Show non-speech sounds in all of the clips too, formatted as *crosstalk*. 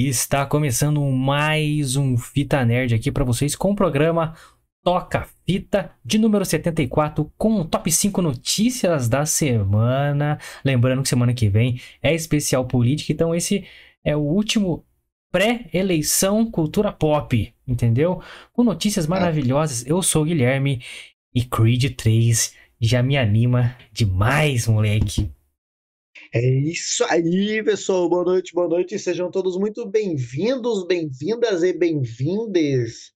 Está começando mais um Fita Nerd aqui para vocês com o programa Toca Fita de número 74 com top 5 notícias da semana. Lembrando que semana que vem é especial política, então esse é o último pré-eleição cultura pop, entendeu? Com notícias maravilhosas. Eu sou o Guilherme e Creed 3 já me anima demais, moleque. É isso aí, pessoal. Boa noite, boa noite. Sejam todos muito bem-vindos, bem-vindas e bem-vindes.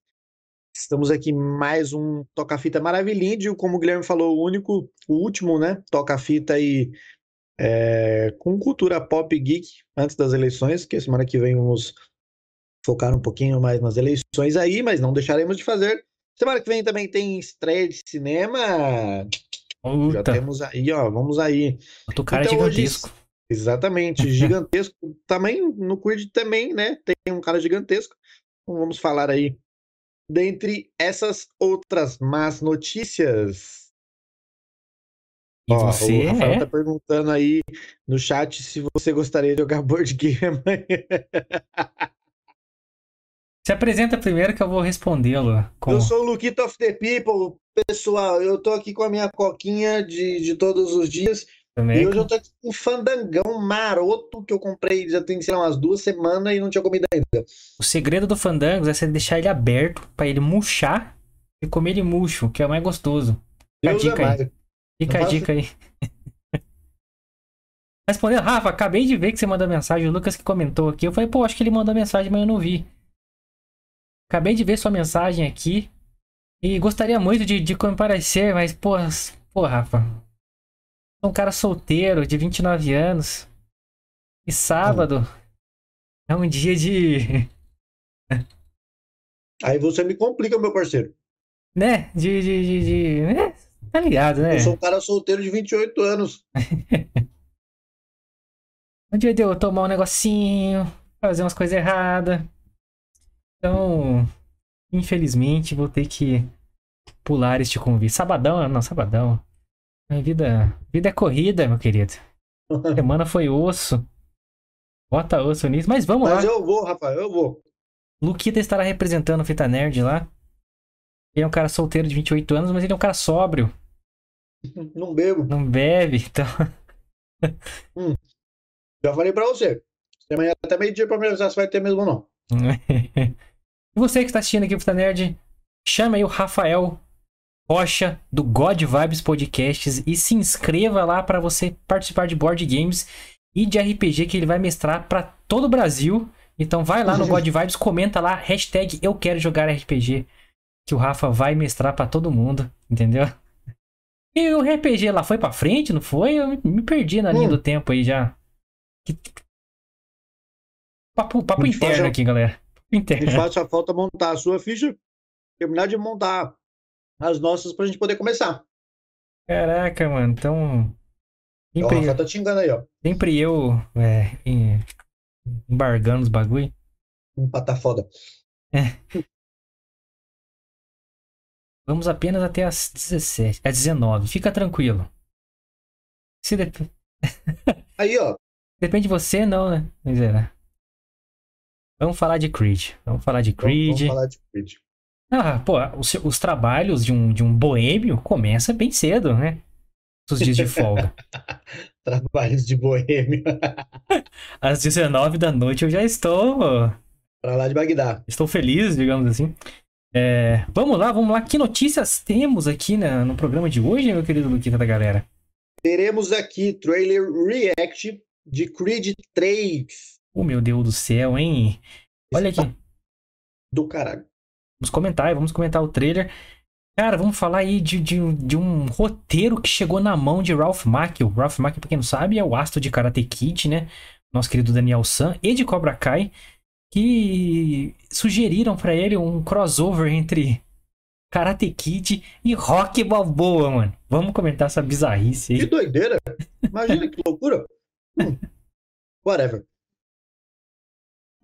Estamos aqui mais um Toca-Fita Maravilhinho, como o Guilherme falou, o único, o último, né? Toca-Fita aí é, com cultura pop geek antes das eleições, que semana que vem vamos focar um pouquinho mais nas eleições aí, mas não deixaremos de fazer. Semana que vem também tem estreia de cinema. Já temos aí, ó, vamos aí. Outro cara Então, hoje- gigantesco. Exatamente, *laughs* gigantesco. também, no Creed também, né? Tem um cara gigantesco. Então vamos falar aí. Dentre essas outras más notícias. E Ó, você o Rafael é? tá perguntando aí no chat se você gostaria de jogar board game. *laughs* Se apresenta primeiro que eu vou respondê-lo. Com... Eu sou o Luquito of the People, pessoal. Eu tô aqui com a minha coquinha de, de todos os dias. também. E hoje eu tô aqui com um fandangão maroto que eu comprei já tem, sei lá, umas duas semanas e não tinha comido ainda. O segredo do Fandangos é você deixar ele aberto pra ele murchar e comer ele murcho, que é o mais gostoso. Fica a Deus dica é aí. Fica a dica aí. *laughs* Respondendo, Rafa, acabei de ver que você mandou mensagem. O Lucas que comentou aqui. Eu falei, pô, acho que ele mandou mensagem, mas eu não vi. Acabei de ver sua mensagem aqui. E gostaria muito de, de comparecer, mas, pô, pô, Rafa. Sou um cara solteiro, de 29 anos. E sábado é um dia de. *laughs* Aí você me complica, meu parceiro. né? De. de, de, de- né? Tá ligado, né? Eu sou um cara solteiro de 28 anos. *laughs* Um dia de eu tomar um negocinho, fazer umas coisas erradas. Então, infelizmente, vou ter que pular este convite. Sabadão, não, sabadão. A vida, vida é corrida, meu querido. *laughs* Semana foi osso. Bota osso nisso. Mas vamos Mas lá. eu vou, Rafael, eu vou. Luquita estará representando o Fita Nerd lá. Ele é um cara solteiro de 28 anos, mas ele é um cara sóbrio. *laughs* Não bebo. Não bebe, então. *laughs* Já falei pra você. Amanhã até meio-dia pra me avisar se vai ter mesmo ou não. E você que está assistindo aqui o Fita Nerd, chama aí o Rafael Rocha do God Vibes Podcasts e se inscreva lá para você participar de board games e de RPG que ele vai mestrar para todo o Brasil. Então vai lá no *laughs* God Vibes, comenta lá, hashtag eu quero jogar RPG, que o Rafa vai mestrar para todo mundo, entendeu? E o RPG lá foi pra frente, não foi? Eu me- perdi na linha Hum. do tempo aí já. Papo, papo interno aqui, galera. Me interno. faz só falta montar a sua ficha, terminar de montar as nossas pra gente poder começar. Caraca, mano, então. Sempre, Rafael tá te enganando aí, ó. sempre eu é, em- embargando os bagulho. Um pata foda. Vamos apenas até as 17. É 19. Fica tranquilo. Se dep- Aí, ó. Depende de você, não, né? Mas é, né? Vamos falar de Creed. Vamos falar de Creed. vamos falar de Creed. Ah, pô, os, os trabalhos de um, de um boêmio começa bem cedo, né? Os dias de folga. *laughs* Trabalhos de boêmio. *laughs* Às 19 da noite eu já estou. pra lá de Bagdá. Estou feliz, digamos assim. É, vamos lá, vamos lá. Que notícias temos aqui na- no programa de hoje, meu querido Luquita da galera? Teremos aqui trailer react de Creed 3. Oh, meu Deus do céu, hein? Olha aqui. Do caralho. Vamos comentar, vamos comentar o trailer. Cara, vamos falar aí de, de, um- de um roteiro que chegou na mão de Ralph Macchio. Ralph Macchio, pra quem não sabe, é o astro de Karate Kid, né? Nosso querido Daniel San e de Cobra Kai, que sugeriram pra ele um crossover entre Karate Kid e Rock Balboa, mano. Vamos comentar essa bizarrice Que aí. doideira. Imagina que loucura. *laughs* Hum. Whatever.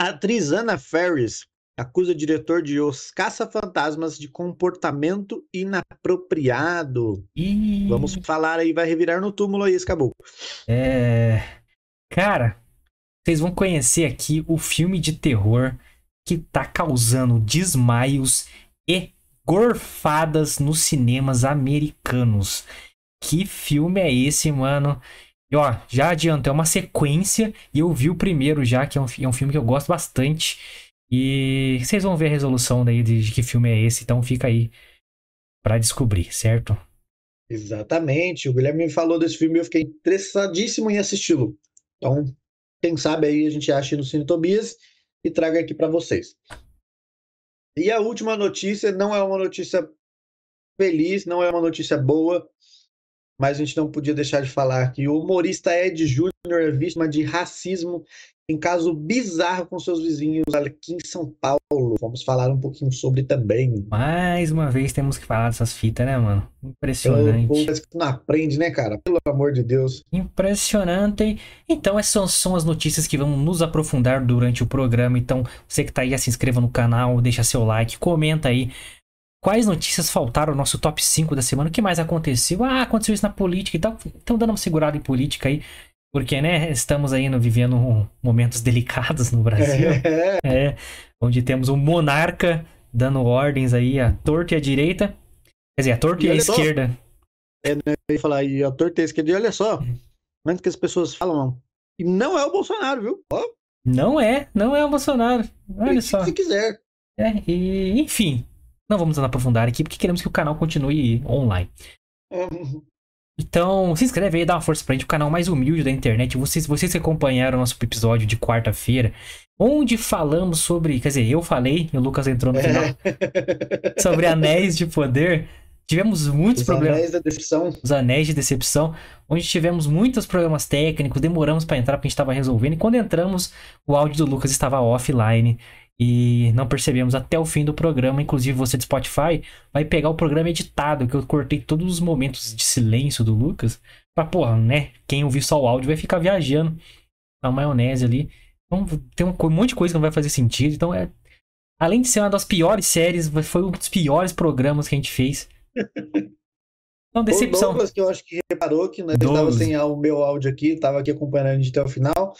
A atriz Anna Ferris acusa o diretor de Os Caça-Fantasmas de comportamento inapropriado. E... Vamos falar aí, vai revirar no túmulo aí esse caboclo. É. Cara, vocês vão conhecer aqui o filme de terror que tá causando desmaios e gorfadas nos cinemas americanos. Que filme é esse, mano? E ó, já adianto, é uma sequência e eu vi o primeiro já, que é um, é um filme que eu gosto bastante. E vocês vão ver a resolução daí de, que filme é esse, então fica aí para descobrir, certo? Exatamente. O Guilherme me falou desse filme e eu fiquei interessadíssimo em assisti-lo. Então, quem sabe aí a gente acha no Cine Tobias e traga aqui para vocês. E a última notícia não é uma notícia feliz, não é uma notícia boa, mas a gente não podia deixar de falar que o humorista Ed Júnior é vítima de racismo em caso bizarro com seus vizinhos aqui em São Paulo. Vamos falar um pouquinho sobre também. Mais uma vez temos que falar dessas fitas, né, mano? Impressionante. Parece que não aprende, né, cara? Pelo amor de Deus. Impressionante. Então, essas são as notícias que vão nos aprofundar durante o programa. Então, você que tá aí, se inscreva no canal, deixa seu like, comenta aí. Quais notícias faltaram no nosso top 5 da semana? O que mais aconteceu? Ah, aconteceu isso na política e tal. Estão dando uma segurada em política aí. Porque, né, estamos aí vivendo momentos delicados no Brasil. *laughs* É. é. onde temos um monarca dando ordens aí à torta e à direita. Quer dizer, a torta e, e à esquerda. Só, é, né, eu ia falar, e a torta e a esquerda, e olha só, antes que as pessoas falam, e não é o Bolsonaro, viu? Ó. Não é, não é o Bolsonaro. Olha só. Se quiser. É, e, enfim, não vamos aprofundar aqui, porque queremos que o canal continue online. Então, se inscreve aí, dá uma força pra gente, o canal mais humilde da internet. Vocês, vocês que acompanharam o nosso episódio de quarta-feira, onde falamos sobre. Quer dizer, eu falei, e o Lucas entrou no final. sobre anéis de poder. Tivemos muitos Os problemas. Os anéis da decepção. Os anéis de decepção, onde tivemos muitos problemas técnicos, demoramos para entrar porque a gente estava resolvendo. E quando entramos, o áudio do Lucas estava offline e não percebemos até o fim do programa. Inclusive, você de Spotify vai pegar o programa editado, que eu cortei todos os momentos de silêncio do Lucas. Pra, porra, né? Quem ouvir só o áudio vai ficar viajando na maionese ali. Então, tem um monte de coisa que não vai fazer sentido. Então, é. Além de ser uma das piores séries, foi um dos piores programas que a gente fez. Então, decepção. O Douglas, que eu acho que reparou que né, estava sem o meu áudio aqui, estava aqui acompanhando a gente até o final.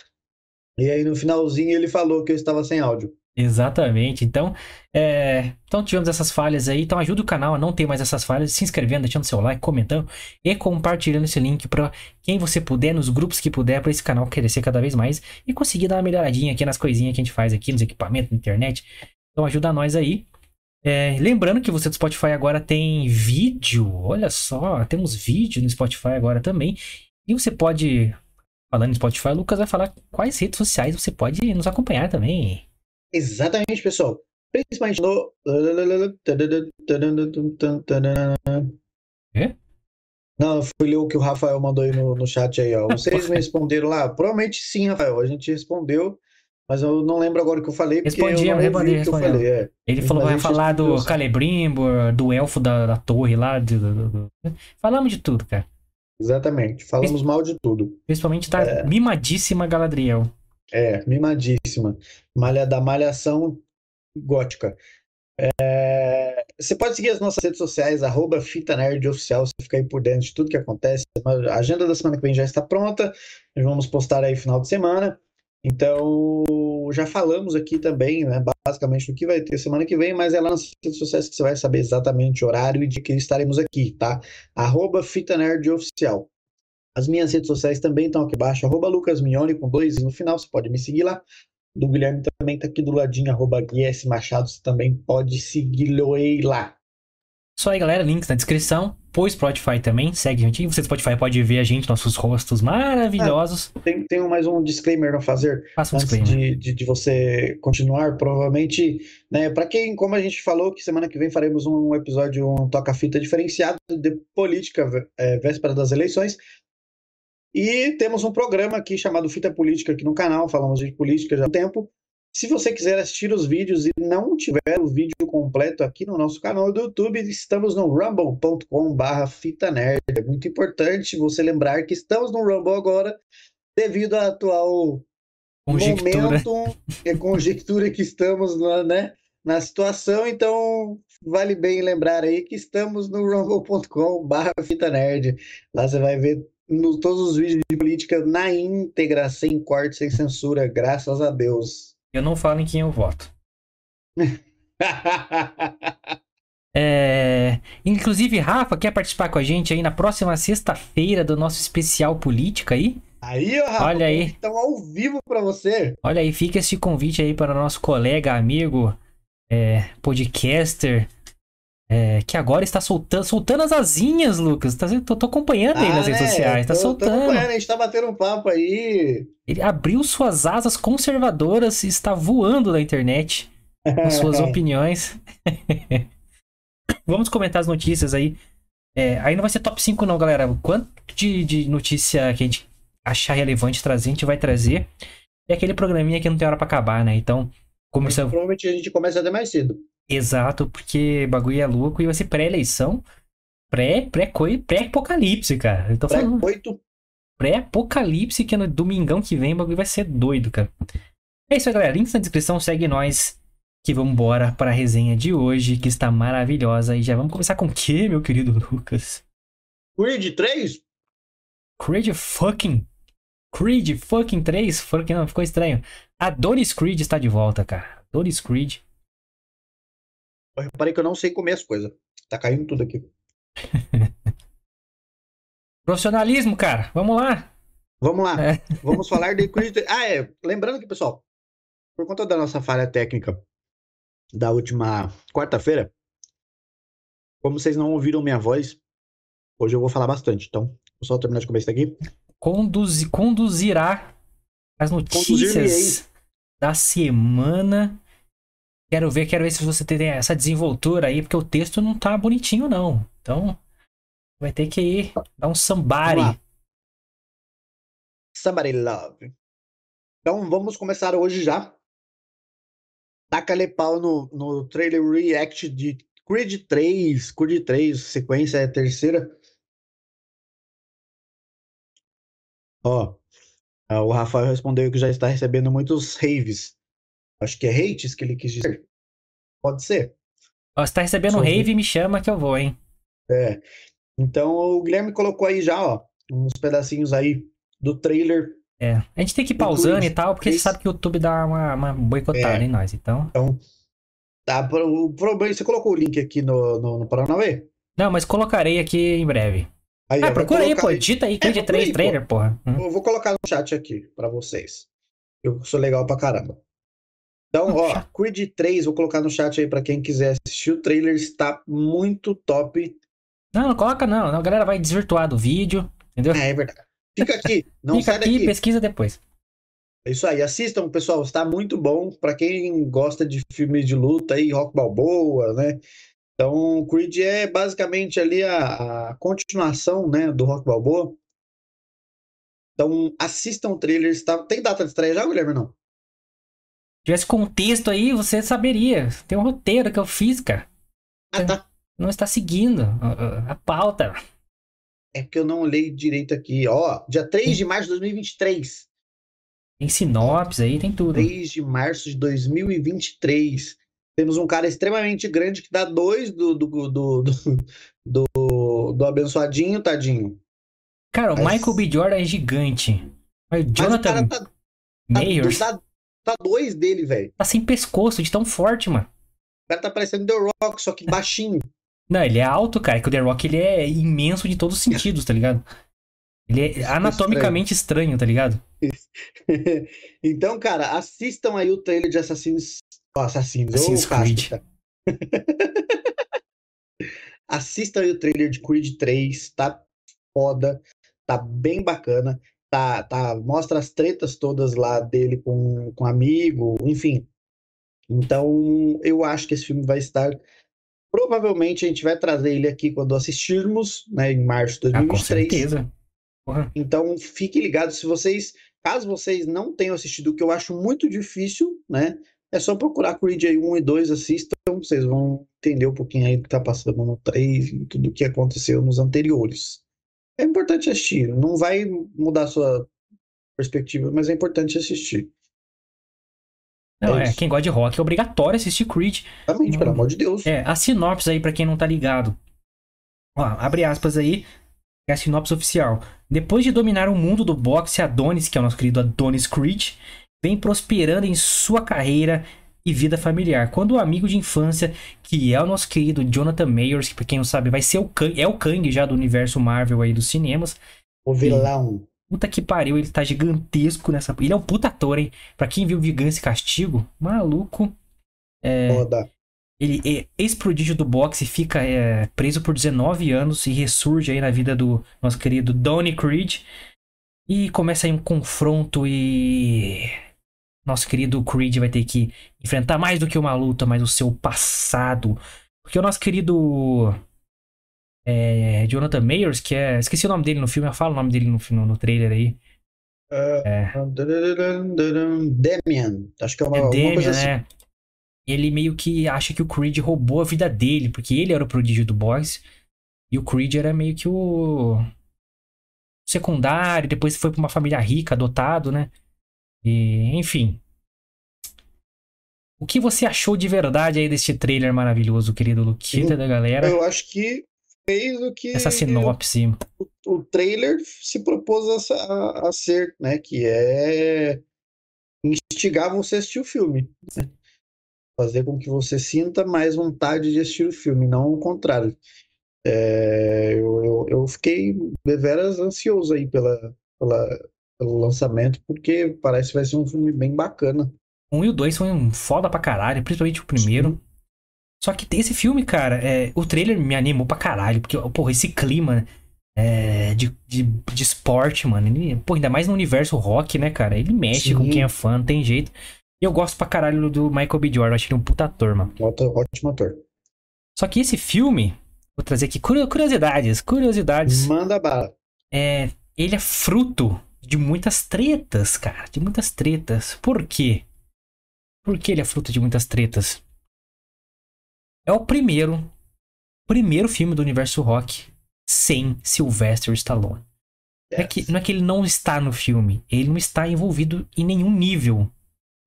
E aí, no finalzinho, ele falou que eu estava sem áudio. Exatamente. Então, é... então tivemos essas falhas aí. Então ajuda o canal a não ter mais essas falhas, se inscrevendo, deixando seu like, comentando e compartilhando esse link para quem você puder, nos grupos que puder, para esse canal crescer cada vez mais e conseguir dar uma melhoradinha aqui nas coisinhas que a gente faz aqui, nos equipamentos, na internet. Então ajuda nós aí. É... lembrando que você do Spotify agora tem vídeo. Olha só, temos vídeo no Spotify agora também. E você pode, falando em Spotify, o Lucas vai falar quais redes sociais você pode nos acompanhar também. Exatamente, pessoal. Principalmente no. É? Não, fui ler o que o Rafael mandou aí no, no chat aí, ó. Vocês me *laughs* responderam lá? Provavelmente sim, Rafael. A gente respondeu, mas eu não lembro agora o que eu falei. Respondi, eu respondi. Falei, é. Ele falou que vai falar do Celebrimbor, do elfo da, da torre lá. Do, do, do, Falamos de tudo, cara. Exatamente. Falamos mal de tudo. Principalmente da é. mimadíssima Galadriel. É, mimadíssima. Malha da malhação gótica. É, você pode seguir as nossas redes sociais, arroba Fita Nerd Oficial, você fica aí por dentro de tudo que acontece. A agenda da semana que vem já está pronta, nós vamos postar aí final de semana. Então, já falamos aqui também, né, basicamente do que vai ter semana que vem, mas é lá nas redes sociais que você vai saber exatamente o horário e de que estaremos aqui, tá? Arroba Fita Nerd Oficial. As minhas redes sociais também estão aqui embaixo, arroba Lucas com dois e no final, você pode me seguir lá. Do Guilherme também está aqui do ladinho, arroba GS Machado, você também pode segui-lo lá. Só aí, galera, links na descrição. Pois Spotify também, segue a gente. Você do Spotify pode ver a gente, nossos rostos maravilhosos. Ah, tem, tem mais um disclaimer a fazer. Faça um antes disclaimer. De, de, de, você continuar, provavelmente, né, para quem, como a gente falou, que semana que vem faremos um episódio, um toca-fita diferenciado de política, é, véspera das eleições. E temos um programa aqui chamado Fita Política aqui no canal, falamos de política já há um tempo. Se você quiser assistir os vídeos e não tiver o vídeo completo aqui no nosso canal do YouTube, estamos no rumble.com/barra Fita Nerd. É muito importante você lembrar que estamos no Rumble agora, devido ao atual conjectura. momento e conjectura que estamos na, né, na situação. Então, vale bem lembrar aí que estamos no rumble.com/barra Fita Nerd. Lá você vai ver no, todos os vídeos de política na íntegra, sem corte, sem censura, graças a Deus. Eu não falo em quem eu voto. *laughs* É... Inclusive, Rafa, quer participar com a gente aí na próxima sexta-feira do nosso especial política aí? Aí, ó, Rafa, Olha aí. Estão ao vivo para você. Olha aí, fica esse convite aí para o nosso colega, amigo, é, podcaster, é, que agora está soltando, soltando as asinhas, Lucas. Tá, tô, tô acompanhando aí nas redes né? sociais, tá Tô- tô soltando. acompanhando, a gente tá batendo um papo aí. Ele abriu suas asas conservadoras e está voando na internet com suas *laughs* opiniões. *laughs* Vamos comentar as notícias aí. É, aí não vai ser top 5 não, galera. O Quanto de, de notícia que a gente achar relevante trazer, a gente vai trazer. É aquele programinha que não tem hora pra acabar, né? Então, começamos... Provavelmente a gente começa até mais cedo. Exato, porque bagulho é louco e vai ser pré-eleição. Pré, pré, pré-apocalipse, cara. Eu tô Pra falando pré-apocalipse, que no domingão que vem, o bagulho vai ser doido, cara. É isso aí, galera. Links na descrição, segue nós. Que vamos embora para a resenha de hoje, que está maravilhosa. E já vamos começar com o que, meu querido Lucas? Creed 3? Creed fucking. Creed fucking 3? Fucking não, ficou estranho. Adonis Creed está de volta, cara. Adonis Creed. Eu reparei que eu não sei comer as coisas. Tá caindo tudo aqui. *laughs* Profissionalismo, cara. Vamos lá. Vamos lá. É. Vamos falar de Creed 3. Ah, é. Lembrando que, pessoal, por conta da nossa falha técnica da última quarta-feira, como vocês não ouviram minha voz, hoje eu vou falar bastante. Então, vou só terminar de comer isso aqui. Conduzi, conduzirá as notícias da semana. Quero ver, quero ver se você tem essa desenvoltura aí, porque o texto não tá bonitinho, não. Então, vai ter que ir dar um lá. Somebody love. Então, vamos começar hoje já. Taca-lhe pau no, no trailer react de Creed 3. Creed 3, sequência é a terceira. Ó, ah, o Rafael respondeu que já está recebendo muitos raves. Acho que é hates que ele quis dizer. Pode ser. Ó, se tá recebendo Sou rave, me chama que eu vou, hein? É. Então o Guilherme colocou aí já, ó, uns pedacinhos aí do trailer. É. A gente tem que ir Do pausando e tal, porque você três. sabe que o YouTube dá uma, uma boicotada É. em nós, então. Tá, pro- o problema, você colocou o link aqui no, no, no Paranauê? Não, mas colocarei aqui em breve. Aí, Ah, procura aí, pô. Digita aí, procura 3 aí, pô. trailer, porra. Hum. Eu vou colocar no chat aqui pra vocês. Eu sou legal pra caramba. Então, ó. Creed 3, vou colocar no chat aí pra quem quiser assistir. O trailer está muito top. Não, não coloca não. A galera vai desvirtuar do vídeo, entendeu? É, é verdade. Fica aqui, não Fica sai aqui daqui. pesquisa depois. É isso aí, assistam, pessoal, está muito bom para quem gosta de filmes de luta aí, Rock Balboa, né? Então, Creed é basicamente ali a, a continuação, né, do Rock Balboa. Então, assistam o trailer, está... tem data de estreia já, Guilherme, não? Se tivesse contexto aí, você saberia. Tem um roteiro que eu fiz, cara. Ah, tá. Não está seguindo a, a- pauta. É porque eu não olhei direito aqui. Ó, dia 3 de março de 2023. Tem sinopse aí, tem tudo. 3 de março de 2023. Temos um cara extremamente grande que dá dois do, do, do, do, do, abençoadinho, tadinho. Cara, o Michael B. Jordan é gigante. Mas o Mas o Jonathan cara tá, tá, Mayers tá, tá dois dele, velho. tá sem pescoço de tão forte, mano. O cara tá parecendo The Rock, só que baixinho. Não, ele é alto, cara. Que o The Rock ele é imenso de todos os sentidos, tá ligado? Ele é é anatomicamente estranho, tá ligado? *laughs* então, cara, assistam aí o trailer de Assassinos. ó, Assassinos, Assassin's ô, Casca, Creed. cara. *laughs* Assistam aí o trailer de Creed 3, tá foda, tá bem bacana. Tá, tá, mostra as tretas todas lá dele com, com amigo, enfim. Então, eu acho que esse filme vai estar. Provavelmente a gente vai trazer ele aqui quando assistirmos, né, em março de Ah, com 2023. certeza. Porra. Então, fiquem ligados se vocês, caso vocês não tenham assistido, o que eu acho muito difícil, né? É só procurar Creed aí 1 e 2, assistam, vocês vão entender um pouquinho aí do que tá passando no 3 e tudo o que aconteceu nos anteriores. É importante assistir, não vai mudar a sua perspectiva, mas é importante assistir. Não, É é, quem gosta de rock é obrigatório assistir Creed. Exatamente, pelo Hum. amor de Deus. É, a sinopse aí pra quem não tá ligado. Ó, abre aspas aí. É a sinopse oficial. Depois de dominar o mundo do boxe, Adonis, que é o nosso querido Adonis Creed, vem prosperando em sua carreira e vida familiar. Quando o amigo de infância, que é o nosso querido Jonathan Mayers, que pra quem não sabe, vai ser o Kang, é o Kang já do universo Marvel aí dos cinemas. O vilão. Puta que pariu, ele tá gigantesco nessa. Ele é um puta ator, hein? Pra quem viu Vingança e Castigo, maluco. É, Foda. ele é ex-prodígio do boxe, fica é, preso por 19 anos e ressurge aí na vida do nosso querido Donnie Creed. E começa aí um confronto e. Nosso querido Creed vai ter que enfrentar mais do que uma luta, mas o seu passado. Porque o nosso querido. É, Jonathan Mayers, que é. Esqueci o nome dele no filme, eu falo o nome dele no, no, no trailer aí. É. Damian. Acho que é uma, É Damian, coisa assim. né? Ele meio que acha que o Creed roubou a vida dele, porque ele era o prodígio do boys. E o Creed era meio que o secundário, depois foi pra uma família rica, adotado, né? E, enfim. O que você achou de verdade aí deste trailer maravilhoso, querido Luquita da galera? Eu acho que fez o que Essa sinopse. o, o trailer se propôs a, a- a ser, né? Que é instigar você a assistir o filme. né? Fazer com que você sinta mais vontade de assistir o filme, não o contrário. É, eu, eu, eu fiquei deveras ansioso aí pela, pela, pelo lançamento, porque parece que vai ser um filme bem bacana. Um e o dois são um foda pra caralho, principalmente o primeiro. Só que esse filme, cara, é, o trailer me animou pra caralho, porque, porra, esse clima é, de, de, de esporte, mano, ele, pô, ainda mais no universo rock, né, cara? Ele mexe com Sim. quem é fã, não tem jeito. E eu gosto pra caralho do Michael B. Jordan, acho ele um puta ator, mano. Ótimo, ótimo ator. Só que esse filme, vou trazer aqui curio- curiosidades, curiosidades. Manda bala. É, ele é fruto de muitas tretas, cara, de muitas tretas. Por quê? Por que ele é fruto de muitas tretas? É o primeiro, primeiro filme do universo rock sem Sylvester Stallone. Não é, que, não é que ele não está no filme, ele não está envolvido em nenhum nível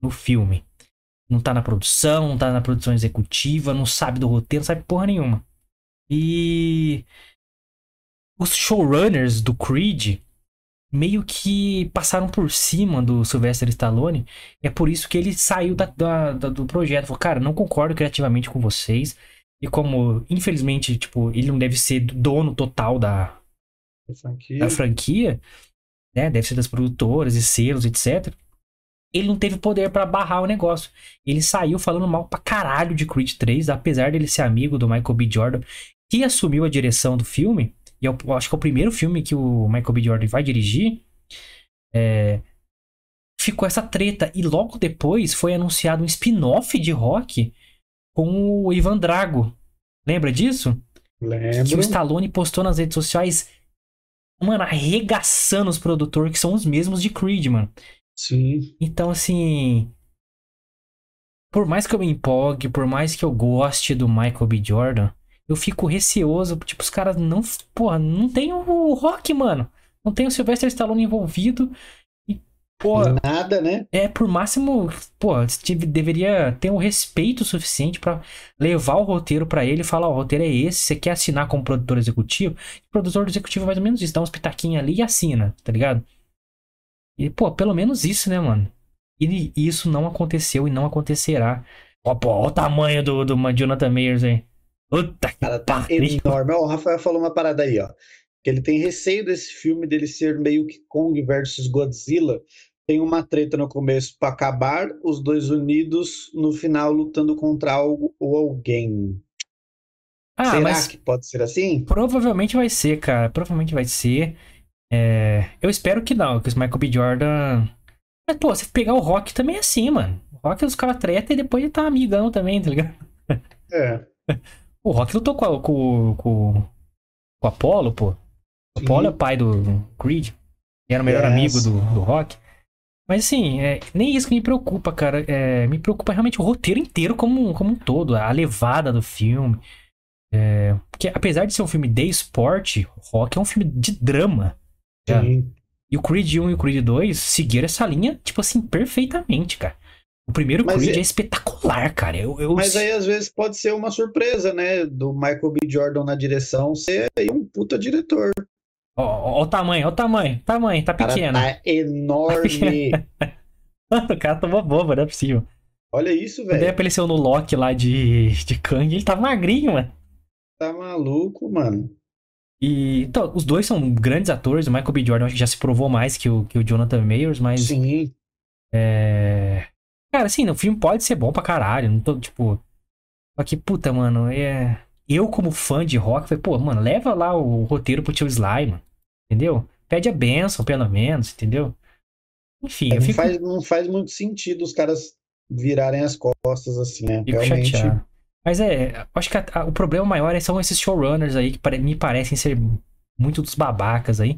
no filme. Não tá na produção, não tá na produção executiva, não sabe do roteiro, não sabe porra nenhuma. E os showrunners do Creed meio que passaram por cima do Sylvester Stallone. É por isso que ele saiu da, da- da- do projeto. Falou, cara, não concordo criativamente com vocês. E como, infelizmente, tipo, ele não deve ser dono total da, franquia. da franquia, né? Deve ser das produtoras e selos, etc. Ele não teve poder pra barrar o negócio. Ele saiu falando mal pra caralho de Creed 3, apesar dele ser amigo do Michael B. Jordan, que assumiu a direção do filme. E eu acho que é o primeiro filme que o Michael B. Jordan vai dirigir. É, ficou essa treta. E logo depois foi anunciado um spin-off de rock com o Ivan Drago. Lembra disso? que o Lembro. Stallone postou nas redes sociais, mano, arregaçando os produtores que são os mesmos de Creed, mano. Sim. Então, assim. Por mais que eu me empolgue, por mais que eu goste do Michael B. Jordan, eu fico receoso. Tipo, os caras não. Porra, não tem o Rock, mano. Não tem o Sylvester Stallone envolvido. E, porra, Nada, né? é, por máximo, tive- deveria ter um respeito suficiente pra levar o roteiro pra ele e falar, ó, o roteiro é esse, você quer assinar como produtor executivo? O produtor executivo é mais ou menos isso, dá uns pitaquinhos ali e assina, tá ligado? E, pô, pelo menos isso, né, mano? E isso não aconteceu e não acontecerá. Ó, pô, ó o tamanho do, do Jonathan Mayers aí. Puta que cara tá enorme. Ó, o Rafael falou uma parada aí, ó. Que ele tem receio desse filme dele ser meio que Kong versus Godzilla. Tem uma treta no começo pra acabar, os dois unidos no final lutando contra algo ou alguém. Ah, Será mas que pode ser assim? Provavelmente vai ser, cara. Provavelmente vai ser. É, Eu espero que não, que os Michael B. Jordan. Mas, pô, se pegar o Rock também é assim, mano. O Rock os caras treta e depois ele tá amigão também, tá ligado? É. *laughs* O Rock lutou com, a- com, com, com o Apollo, pô. O. Apollo é pai do Creed. Ele era o melhor amigo do, do Rock. Mas assim, é, nem isso que me preocupa, cara. É, me preocupa realmente o roteiro inteiro como, como um todo, a levada do filme. É, porque apesar de ser um filme de esporte, Rock é um filme de drama. Sim. E o Creed 1 e o Creed 2 seguiram essa linha, tipo assim, perfeitamente, cara. O primeiro Mas Creed é- é... espetacular, cara. Eu, eu- Mas aí às vezes pode ser uma surpresa, né? Do Michael B. Jordan na direção ser aí um puta diretor. Ó, ó, ó o tamanho, ó o tamanho, tamanho, tá O cara pequeno. tá enorme. *laughs* o cara tomou bomba, não é possível. Olha isso, Quando ele velho. apareceu no Loki lá de, de Kang, ele tava magrinho, mano. Tá maluco, mano. E então, os dois são grandes atores. O Michael B. Jordan acho que já se provou mais que o, que o Jonathan Mayers, mas. Sim. É. Cara, assim, o filme pode ser bom pra caralho. Não tô, tipo. Só que, puta, mano, é. Eu, como fã de rock, falei, pô, mano, leva lá o roteiro pro tio mano. Entendeu? Pede a benção, pelo menos, entendeu? Enfim, É, Não fico, faz, não faz muito sentido os caras virarem as costas assim, né? fico Realmente. chateado. Mas é, acho que a- a- o problema maior é- são esses showrunners aí que pare- me parecem ser muito dos babacas aí.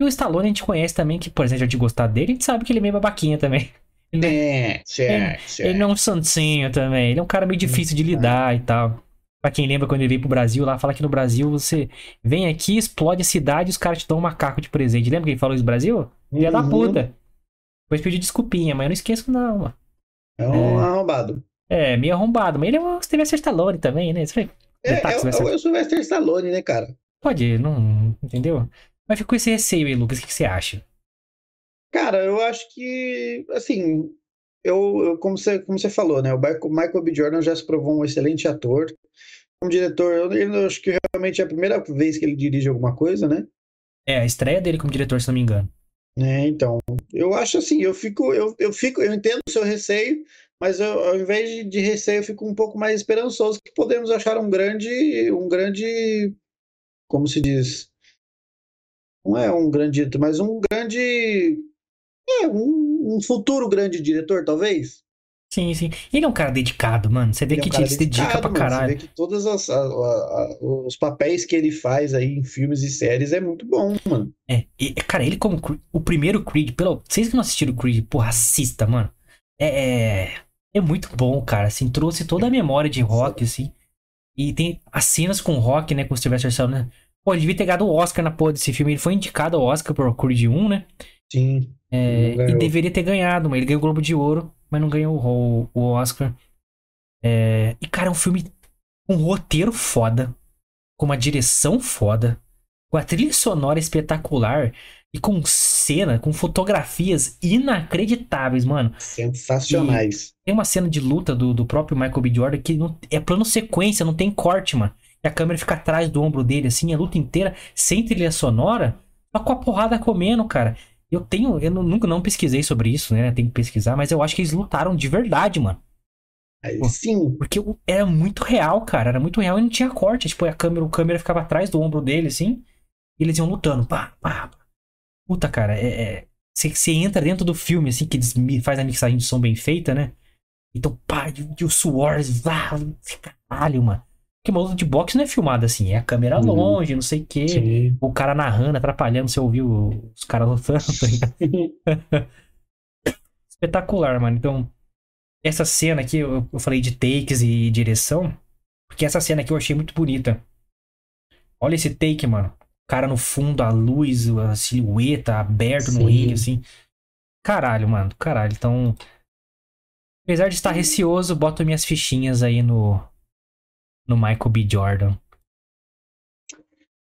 E o Stallone a gente conhece também, que, por exemplo, de gostar dele, a gente sabe que ele é meio babaquinha também. Ele, É, certo, certo. ele não é um santinho também, ele é um cara meio difícil de lidar e tal. Pra quem lembra quando ele veio pro Brasil lá, fala que no Brasil você vem aqui, explode a cidade e os caras te dão um macaco de presente. Lembra que ele falou isso no Brasil? Filha da Uhum. puta. Depois pediu desculpinha, mas eu não esqueço não, mano. É um arrombado. É, meio arrombado. Mas ele é um Sylvester Stallone também, né? Você É, Tá, é, vai é, o- é Sylvester Stallone, né, cara? Pode, não. Entendeu? Mas fico com esse receio aí, Lucas. O que que você acha? Cara, eu acho que, assim, eu, eu- como você, como você falou, né? O Michael B. Jordan já se provou um excelente ator. Como diretor, eu, eu acho que realmente é a primeira vez que ele dirige alguma coisa, né? É, a estreia dele como diretor, se não me engano. É, então, eu acho assim, eu fico, eu, eu fico, eu entendo o seu receio, mas eu, ao invés de, de receio, eu fico um pouco mais esperançoso que podemos achar um grande, um grande, como se diz? Não é um grande, mas um grande, é, um, um futuro grande diretor, talvez. Sim, sim. Ele é um cara dedicado, mano. Você vê Ele é que um cara ele se dedica pra mano. Você caralho. vê que todos os papéis que ele faz aí em filmes e séries é muito bom, mano. É, e, cara, ele como o primeiro Creed, pelo, vocês que não assistiram o Creed, porra, assista, mano. É, é, é muito bom, cara, assim, trouxe toda a memória de rock, assim. E tem as cenas com rock, né, com o Sylvester Stallone. né? Pô, ele devia ter ganhado o Oscar na porra desse filme. Ele foi indicado ao Oscar por Creed 1, né? Sim. É, e deveria ter ganhado, mas ele ganhou o Globo de Ouro, mas não ganhou o, o Oscar. É, e, cara, é um filme com um roteiro foda, com uma direção foda, com a trilha sonora espetacular e com cena, com fotografias inacreditáveis, mano. Sensacionais. Tem uma cena de luta do, do próprio Michael B. Jordan que não- é plano sequência, não tem corte, mano. E a câmera fica atrás do ombro dele, assim, a luta inteira, sem trilha sonora, só com a porrada comendo, cara. Eu tenho, eu não- nunca não pesquisei sobre isso, né? Tem que pesquisar, mas eu acho que eles lutaram de verdade, mano. Pô. sim. Porque era muito real, cara. Era muito real e não tinha corte. Tipo, a câmera, o câmera ficava atrás do ombro dele, assim. E eles iam lutando. Pá, pá, pá. Puta, cara, é. Você entra dentro do filme, assim, que faz a mixagem de som bem feita, né? Então, pá, e, e o suor, vá, caralho, mano. Porque uma luta de boxe não é filmada assim, é a câmera Uhum. longe, não sei o quê. Sim. O cara narrando, atrapalhando, você ouviu os caras lutando. tá? *laughs* Espetacular, mano. Então, essa cena aqui, eu, eu falei de takes e direção, porque essa cena aqui eu achei muito bonita. Olha esse take, mano. O cara no fundo, a luz, a silhueta aberto no Sim. ringue, assim. Caralho, mano. Caralho. Então, apesar de estar receoso, boto minhas fichinhas aí no, no Michael B. Jordan.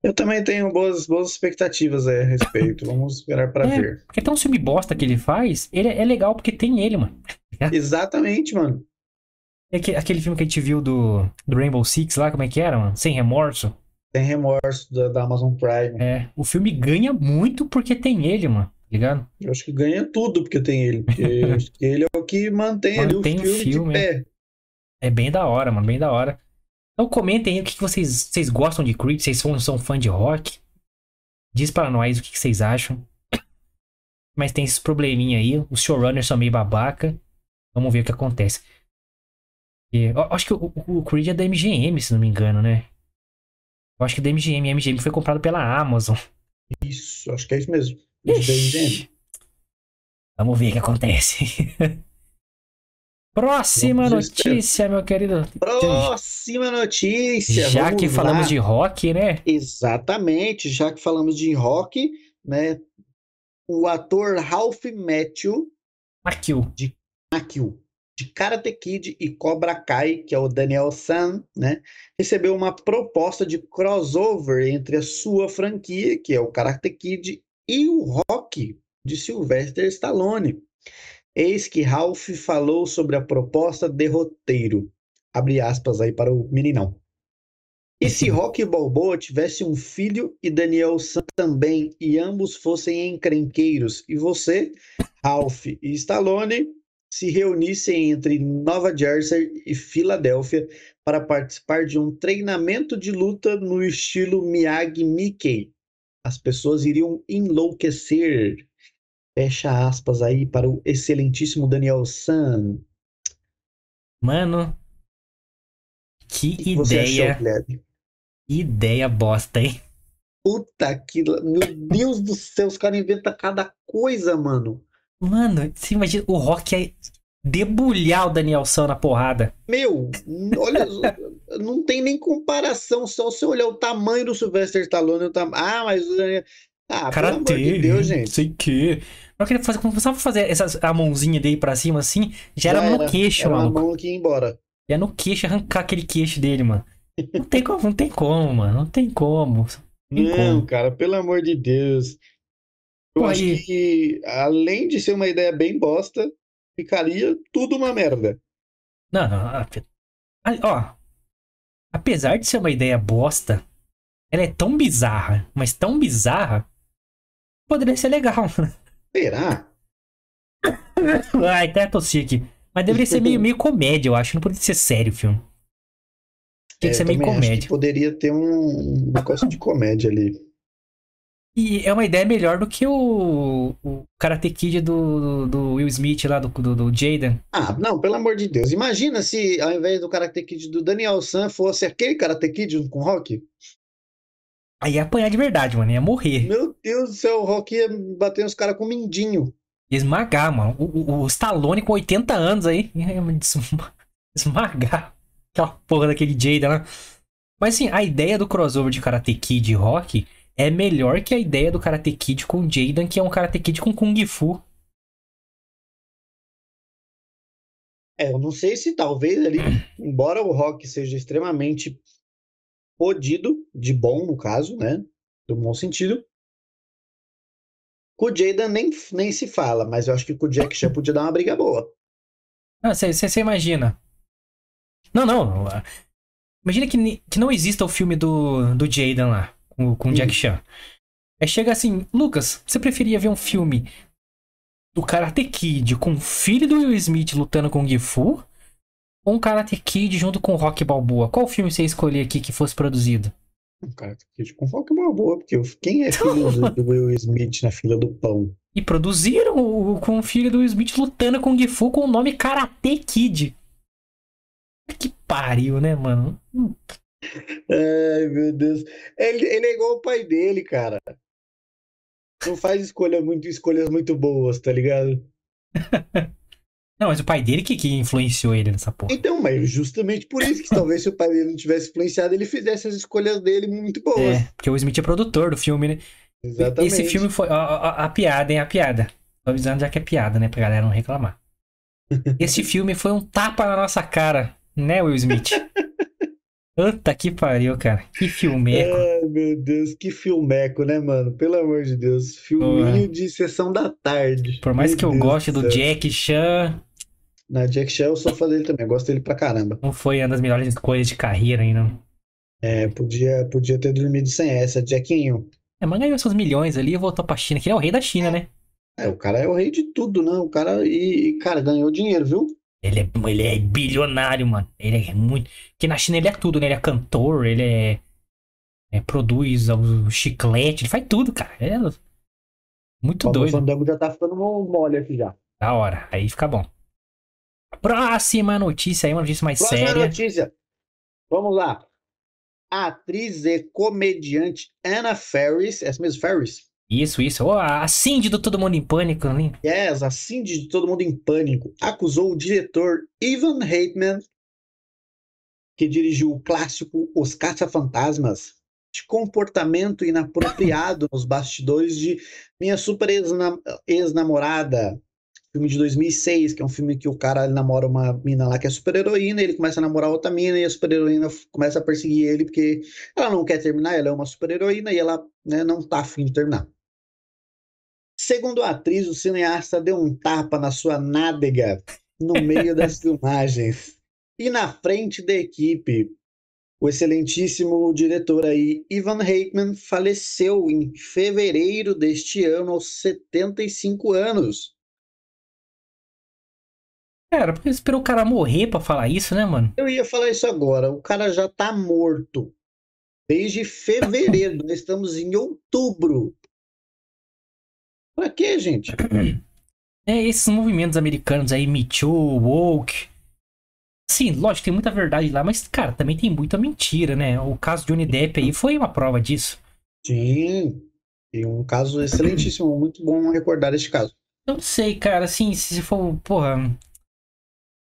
Eu também tenho boas, boas expectativas aí a respeito. *laughs* Vamos esperar para É. ver. Porque tem um filme bosta que ele faz, ele é é legal porque tem ele, mano. *laughs* Exatamente, mano. É que- aquele filme que a gente viu do, do Rainbow Six lá, como é que era, mano? Sem remorso. Tem remorso da, da Amazon Prime. É, o filme ganha muito porque tem ele, mano. Tá ligado? Eu acho que ganha tudo porque tem ele. Porque *laughs* ele é o que mantém, ali o Mantém o filme, filme, de pé. É bem da hora, mano. Bem da hora. Então comentem aí o que, que vocês, vocês gostam de Creed. Vocês são, são fã de rock. Diz pra nós o que, que vocês acham. *clears throat* Mas tem esses probleminha aí. Os showrunners são meio babaca. Vamos ver o que acontece. E, eu acho que o, o- o Creed é da MGM, se não me engano, né? Eu acho que é da MGM. A MGM foi comprado pela Amazon. Isso, acho que é isso mesmo. Isso. Ixi. Vamos ver o que acontece. *laughs* Próxima notícia, meu querido. Próxima notícia. Já vamos que falamos lá. de rock, né? Exatamente, já que falamos de rock, né? O ator Ralph Macchio, Aqui o Macchio, de Karate Kid e Cobra Kai, que é o Daniel San, né, recebeu uma proposta de crossover entre a sua franquia, que é o Karate Kid, e o Rock de Sylvester Stallone. Eis que Ralph falou sobre a proposta de roteiro. Abre aspas aí para o meninão. E se Rock Balboa tivesse um filho e Daniel San também, e ambos fossem encrenqueiros, e você, Ralph e Stallone, se reunissem entre Nova Jersey e Filadélfia para participar de um treinamento de luta no estilo Miyagi-Mickey. As pessoas iriam enlouquecer. Fecha aspas aí para o excelentíssimo Daniel San. Mano, que, que ideia. Achou, ideia bosta, hein? Puta que. Meu Deus do céu, os caras inventam cada coisa, mano. Mano, você imagina o Rock é debulhar o Danielson na porrada. Meu, olha, *laughs* não tem nem comparação. Só se olhar o tamanho do Sylvester Stallone. O tam... Ah, mas o Daniel. Ah, amor de Deus, gente. Sei que. Eu queria fazer, começava a fazer essa, a mãozinha dele pra cima assim, já, já era, no queixo, era mano. A mão que ia embora. Já no queixo, arrancar aquele queixo dele, mano. Não tem como, não tem como, mano. Não tem como. Não, tem não como. cara, pelo amor de Deus. Eu Pô, acho aí... que, além de ser uma ideia bem bosta, ficaria tudo uma merda. Não, não. Ó. Apesar de ser uma ideia bosta, ela é tão bizarra, mas tão bizarra, poderia ser legal. Será? Ai, até tossi aqui. Mas deveria ser meio, meio comédia, eu acho. Não poderia ser sério o filme. Que é, ser meio comédia. poderia ter um negócio de comédia ali. E é uma ideia melhor do que o, o Karate Kid do, do Will Smith lá, do, do, do Jaden. Ah, não, pelo amor de Deus. Imagina se ao invés do Karate Kid do Daniel San fosse aquele Karate Kid com Rock. Aí ia apanhar de verdade, mano. Ia morrer. Meu Deus do céu, o Rock ia bater os caras com mindinho. Ia esmagar, mano. O, o, o Stallone com 80 anos aí. *laughs* Ia esmagar. Aquela porra daquele Jaden lá. Mas assim, a ideia do crossover de Karate Kid e Rock é melhor que a ideia do Karate Kid com Jaden, que é um Karate Kid com Kung Fu. É, eu não sei se talvez ali, embora o Rock seja extremamente podido, de bom no caso, né? Do bom sentido. Com o Jaden nem, nem se fala, mas eu acho que com o Jack Chan podia dar uma briga boa. Você ah, imagina. Não, não. Imagina que, que não exista o filme do, do Jaden lá com, com Jack Chan. Aí chega assim, Lucas, você preferia ver um filme do Karate Kid com o filho do Will Smith lutando com o Gifu? Ou um Karate Kid junto com o Rock Balboa? Qual filme você escolher aqui que fosse produzido? Um Karate Kid com Rock Balboa, porque quem é filho do, *laughs* do Will Smith na fila do pão? E produziram o, com o filho do Will Smith lutando com o Gifu com o nome Karate Kid. Que pariu, né, mano? Ai, meu Deus. Ele, ele é igual o pai dele, cara. Não faz escolha muito, escolhas muito boas, tá ligado? *laughs* Não, mas o pai dele que, que influenciou ele nessa porra. Então, mas justamente por isso que talvez se o pai dele não tivesse influenciado, ele fizesse as escolhas dele muito boas. É, porque o Smith é produtor do filme, né? Exatamente. Esse filme foi. A, a, a piada, hein? A piada. Tô avisando já que é piada, né? Pra galera não reclamar. *laughs* Esse filme foi um tapa na nossa cara, né, Will Smith? Puta que pariu, cara. Que filmeco. Ai, meu Deus, que filmeco, né, mano? Pelo amor de Deus. Filminho de sessão da tarde. Por mais meu que eu Deus goste do Jack Chan. Na Jack Chan eu sou fã dele também, eu gosto dele pra caramba. Não foi uma das melhores escolhas de carreira ainda. É, podia, podia ter dormido sem essa, Jackinho. É, mas ganhou seus milhões ali e voltou pra China, que ele é o rei da China, né? É, o cara é o rei de tudo, né? O cara, e, cara, ganhou dinheiro, viu? Ele é, ele é bilionário, mano. Ele é muito. Porque na China ele é tudo, né? Ele é cantor, ele é. é produz o chiclete, ele faz tudo, cara. É muito Ó, doido. O Fandango já tá ficando mole aqui já. Da hora, aí fica bom. Próxima notícia aí, uma notícia mais Próxima séria. notícia. Vamos lá. A atriz e comediante Anna Ferris, essa mesmo, Ferris, isso, isso. Oh, a Cindy do Todo Mundo em Pânico, né? Yes, a Cindy de Todo Mundo em Pânico acusou o diretor Ivan Reitman, que dirigiu o clássico Os Caça-Fantasmas, de comportamento inapropriado nos bastidores de Minha Super Ex-Namorada, filme de 2006, que é um filme que o cara namora uma mina lá que é super-heroína, ele começa a namorar outra mina e a super-heroína começa a perseguir ele porque ela não quer terminar, ela é uma super-heroína e ela né, não tá afim de terminar. Segundo a atriz, o cineasta deu um tapa na sua nádega no meio das *laughs* filmagens e na frente da equipe. O excelentíssimo diretor aí, Ivan Reitman, faleceu em fevereiro deste ano, aos 75 anos. Cara, porque esperou o cara morrer pra falar isso, né, mano? Eu ia falar isso agora. O cara já tá morto. Desde fevereiro. Nós estamos em outubro. Pra quê, gente? *clears throat* É, esses movimentos americanos aí, Me Too, Woke. Sim, lógico, tem muita verdade lá, mas, cara, também tem muita mentira, né? O caso de Johnny Depp aí foi uma prova disso. Sim. E um caso excelentíssimo. Muito bom recordar este caso. Eu não sei, cara, assim, se for, porra.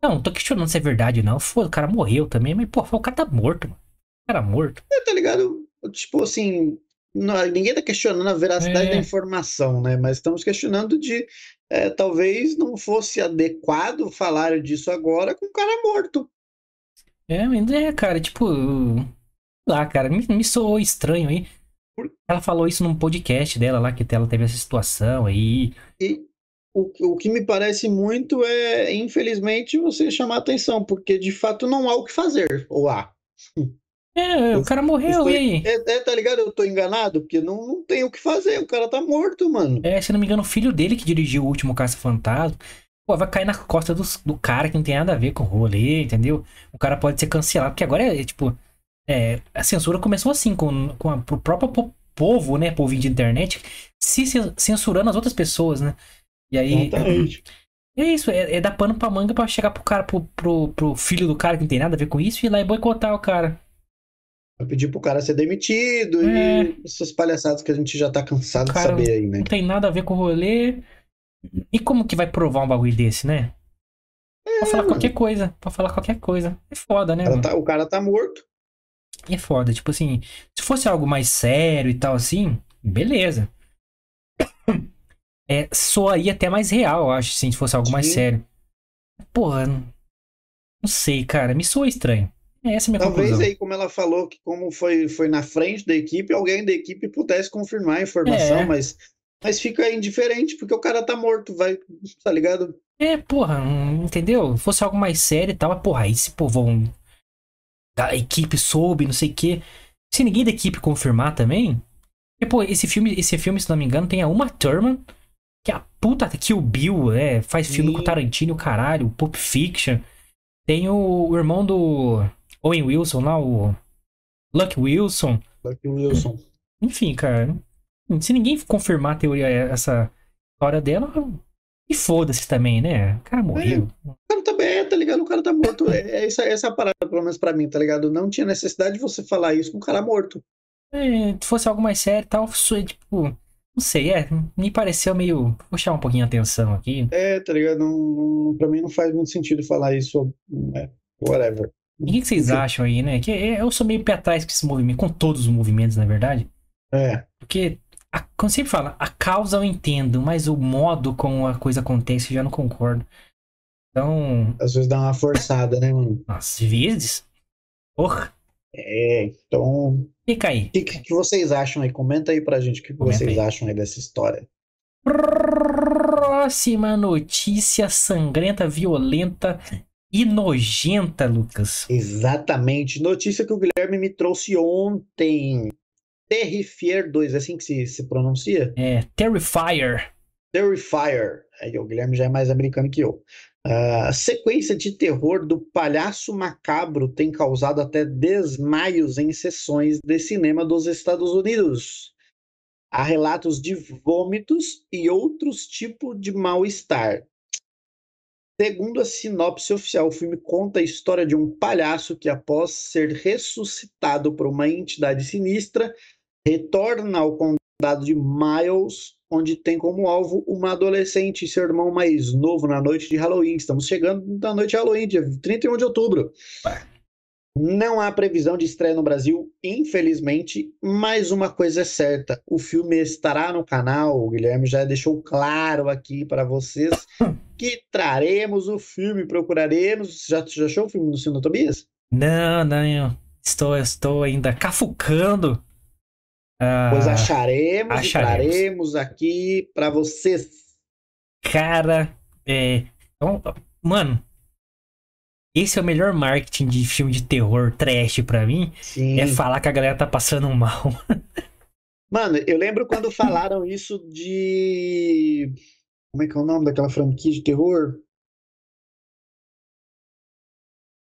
Não, não tô questionando se é verdade, não. Foda, o cara morreu também, mas, porra, o cara tá morto, mano. O cara morto. É, tá ligado? Tipo assim, não, ninguém tá questionando a veracidade É. da informação, né? Mas estamos questionando de é, talvez não fosse adequado falar disso agora com o cara morto. É, mas é, cara, tipo. Lá, cara, me, me soou estranho aí. Ela falou isso num podcast dela lá, que ela teve essa situação aí. E o, o que me parece muito é, infelizmente, você chamar atenção, porque de fato não há o que fazer. Ou há. É, o cara morreu, Estou- e aí? É, é, tá ligado? Eu tô enganado, porque não, não tem o que fazer. O cara tá morto, mano. É, se não me engano, o filho dele que dirigiu o último Caça Fantasma. Pô, vai cair na costa dos- do, cara que não tem nada a ver com o rolê, entendeu? O cara pode ser cancelado, porque agora é, tipo. É, a censura começou assim, com, com a- o próprio po- povo, né? Povinho de internet, se cen- censurando as outras pessoas, né? E aí. Exatamente. É isso, é, é dar pano pra manga pra chegar pro cara, pro, pro, pro filho do cara que não tem nada a ver com isso e ir lá e boicotar o cara. Vai pedir pro cara ser demitido É. e essas palhaçadas que a gente já tá cansado de Cara, saber aí, né? Não tem nada a ver com o rolê. E como que vai provar um bagulho desse, né? Pra falar mano. qualquer coisa. Pra falar qualquer coisa. É foda, né? O cara tá, o cara tá morto. É foda. Tipo assim, se fosse algo mais sério e tal assim, beleza. É, soaria até mais real, eu acho, se fosse algo mais Sim. sério. Porra, não sei, cara. Me soa estranho. É essa a minha Talvez conclusão. aí, como ela falou, que como foi, foi na frente da equipe, alguém da equipe pudesse confirmar a informação, É. mas, mas fica indiferente, porque o cara tá morto, vai, tá ligado? É, porra, entendeu? Se fosse algo mais sério e tal, mas, porra, aí se pô, vão. A equipe soube, não sei o quê. Se ninguém da equipe confirmar também. E, pô, esse filme, esse filme, se não me engano, tem a Uma Thurman, que é a puta que o Bill, é, faz filme com o Tarantino, o caralho, Pulp Fiction. Tem o, o irmão do Owen Wilson lá, o Luck Wilson. Lucky Wilson. Enfim, cara. Se ninguém confirmar a teoria, essa história dela, e foda-se também, né? O cara morreu. O cara tá bem, tá ligado? O cara tá morto. É, é essa, essa a parada, pelo menos pra mim, tá ligado? Não tinha necessidade de você falar isso com o cara morto. É, se fosse algo mais sério e tal, sou, tipo, não sei, é, me pareceu meio. Vou chamar um pouquinho a atenção aqui. É, tá ligado? Não, não, pra mim não faz muito sentido falar isso. É, whatever. E o que, que vocês Enfim. acham aí, né? Que eu sou meio pé atrás com esse movimento, com todos os movimentos, na verdade. É, Porque, a, como sempre fala, a causa eu entendo, mas o modo como a coisa acontece eu já não concordo. Então, às vezes dá uma forçada, né, mano? às vezes. Porra, É, então. fica aí. O que, que, vocês acham aí? Comenta aí pra gente o que, que vocês aí. acham aí dessa história. Próxima notícia sangrenta, violenta e nojenta, Lucas. Exatamente. Notícia que o Guilherme me trouxe ontem. Terrifier 2, é assim que se, se pronuncia? É, Terrifier. Terrifier. Aí o Guilherme já é mais americano que eu. A sequência de terror do palhaço macabro tem causado até desmaios em sessões de cinema dos Estados Unidos. Há relatos de vômitos e outros tipos de mal-estar. Segundo a sinopse oficial, o filme conta a história de um palhaço que, após ser ressuscitado por uma entidade sinistra, retorna ao condado de Miles, onde tem como alvo uma adolescente e seu irmão mais novo na noite de Halloween. Estamos chegando na noite de Halloween, dia 31 de outubro. Não há previsão de estreia no Brasil, infelizmente, mas uma coisa é certa: o filme estará no canal. O Guilherme já deixou claro aqui para vocês *coughs* que traremos o filme, procuraremos. Já, já achou o filme do Sino Tobias? Não, não, estou, estou ainda cafucando. Ah, pois acharemos, acharemos. e traremos aqui para vocês. Cara, é. Então, mano, esse é o melhor marketing de filme de terror trash para mim. Sim. É falar que a galera tá passando mal. *laughs* Mano, eu lembro quando falaram isso de. Como é que é o nome daquela franquia de terror?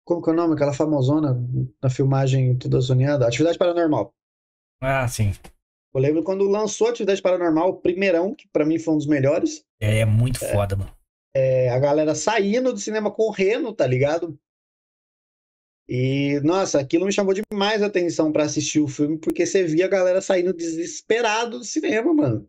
Como que é o nome? Aquela famosona na filmagem toda zoneada? Atividade Paranormal. Ah, sim. Eu lembro quando lançou Atividade Paranormal, o primeirão, que para mim foi um dos melhores. É, é muito é. foda, mano é, a galera saindo do cinema correndo, tá ligado? E, nossa, aquilo me chamou demais a atenção para assistir o filme, porque você via a galera saindo desesperado do cinema, mano.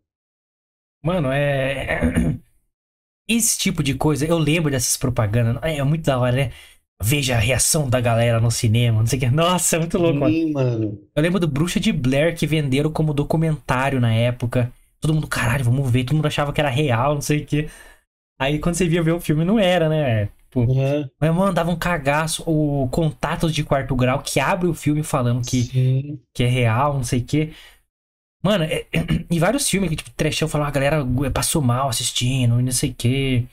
Mano, é. *clears throat* Esse tipo de coisa, eu lembro dessas propagandas, é muito da hora, né? Veja a reação da galera no cinema, não sei o que. Nossa, é muito louco, Sim, mano. mano. Eu lembro do Bruxa de Blair que venderam como documentário na época. Todo mundo, caralho, vamos ver. Todo mundo achava que era real, não sei o que. Aí quando você via ver o filme, não era, né? Tipo, uhum. Mas, mano, dava um cagaço. O Contatos de Quarto Grau, que abre o filme falando que, que é real, não sei o quê. Mano, é, é, *clears throat* e vários filmes que, tipo, trechão falou, a galera passou mal assistindo, não sei o quê.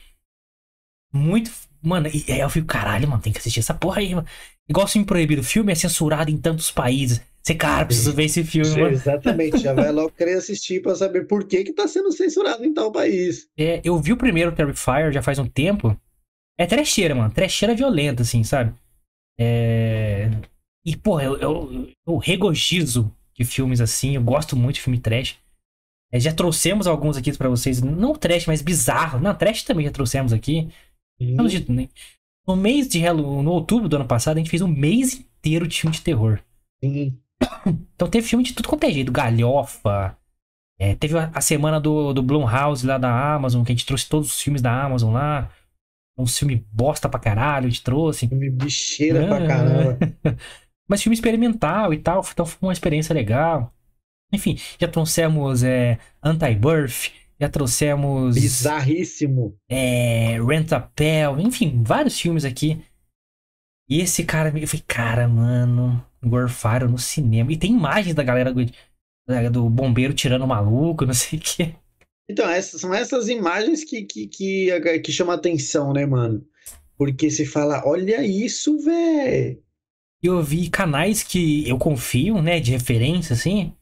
Muito. Mano, e aí eu fico, caralho, mano, tem que assistir essa porra aí, mano. Igual filme proibido. O filme é censurado em tantos países. Você, cara, preciso ver esse filme, mano. Exatamente, já vai logo querer assistir pra saber por que que tá sendo censurado em tal país. É, eu vi o primeiro Terrifier já faz um tempo. É trecheira, mano. Trecheira violenta, assim, sabe? É... E, pô, eu, eu, eu regozijo de filmes assim. Eu gosto muito de filme trash. É, já trouxemos alguns aqui para vocês. Não trash, mas bizarro. Não, trash também já trouxemos aqui. Né? No mês de Halloween, no outubro do ano passado, a gente fez um mês inteiro de filme de terror. Sim. *coughs* Então teve filme de tudo quanto é jeito, galhofa. É, teve a, semana do, do Blumhouse lá da Amazon, que a gente trouxe todos os filmes da Amazon lá. Um filme bosta pra caralho, a gente trouxe. Filme bicheira pra caramba. *laughs* Mas filme experimental e tal, então foi uma experiência legal. Enfim, já trouxemos é, Anti-Birth, já trouxemos. Bizarríssimo. É, Rent a Pell, enfim, vários filmes aqui. E esse cara, eu falei, cara, mano, gorfaram no cinema. E tem imagens da galera do, do bombeiro tirando o maluco, não sei o quê. Então, essas, são essas imagens que, que, que, que chamam atenção, né, mano? Porque se fala, olha isso, velho. Eu vi canais que eu confio, né, de referência, assim,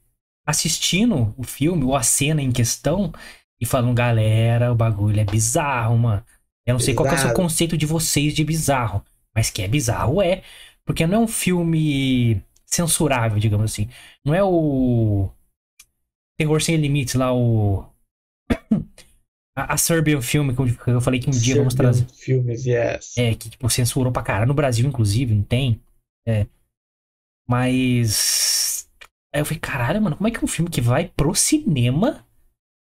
assistindo o filme ou a cena em questão e falando, galera, o bagulho é bizarro, mano. Eu não sei qual é o seu conceito de vocês de bizarro, mas que é bizarro é. Porque não é um filme censurável, digamos assim. Não é o. Terror Sem Limites lá, o. *coughs* a, a Serbian Film, que eu falei que um dia Serbian vamos trazer. Filmes, yes. É, que tipo, censurou pra caralho. No Brasil, inclusive, não tem. É. Mas. Aí eu falei, caralho, mano, como é que é um filme que vai pro cinema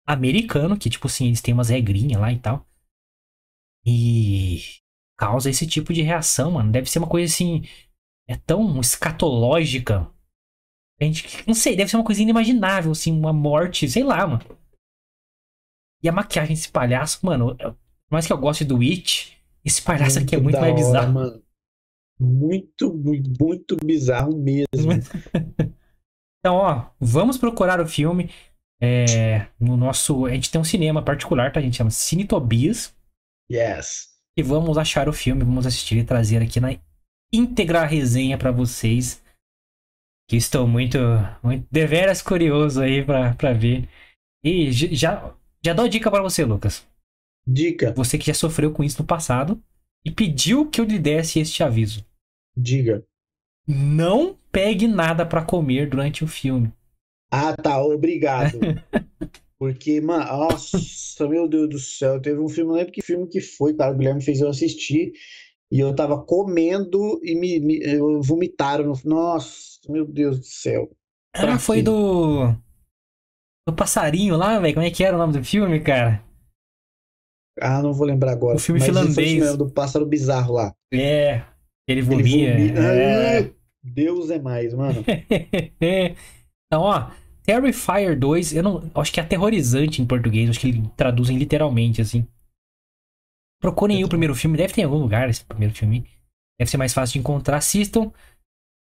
americano, que tipo assim, eles têm umas regrinhas lá e tal. E causa esse tipo de reação, mano. Deve ser uma coisa assim é tão escatológica. A gente, não sei, deve ser uma coisa inimaginável, assim, uma morte, sei lá, mano. E a maquiagem desse palhaço, mano, por mais que eu goste do It, esse palhaço muito aqui é muito mais bizarro. mano. Muito, muito, muito bizarro mesmo. *laughs* então, ó, vamos procurar o filme. É, no nosso. A gente tem um cinema particular, tá? A gente chama Cine Tobias. Yes. E vamos achar o filme, vamos assistir e trazer aqui na íntegra resenha para vocês. Que estou muito, muito deveras curioso aí para ver. E já, já dou dica para você, Lucas. Dica. Você que já sofreu com isso no passado e pediu que eu lhe desse este aviso. Diga. Não pegue nada para comer durante o filme. Ah, tá. Obrigado. *laughs* Porque, mano, nossa, meu Deus do céu. Teve um filme, não lembro que filme que foi, cara. O Guilherme fez eu assistir. E eu tava comendo e me, me vomitaram. No... Nossa, meu Deus do céu. Ah, foi do. Do passarinho lá, velho. Como é que era o nome do filme, cara? Ah, não vou lembrar agora. O filme finlandês. Mesmo, do pássaro bizarro lá. É. Ele vomia. Ele vomia. É. Deus é mais, mano. *laughs* então, ó, Terrifier 2, eu não. Acho que é aterrorizante em português, acho que eles traduzem literalmente, assim. Procurem aí o primeiro filme, deve ter em algum lugar esse primeiro filme. Deve ser mais fácil de encontrar. Assistam.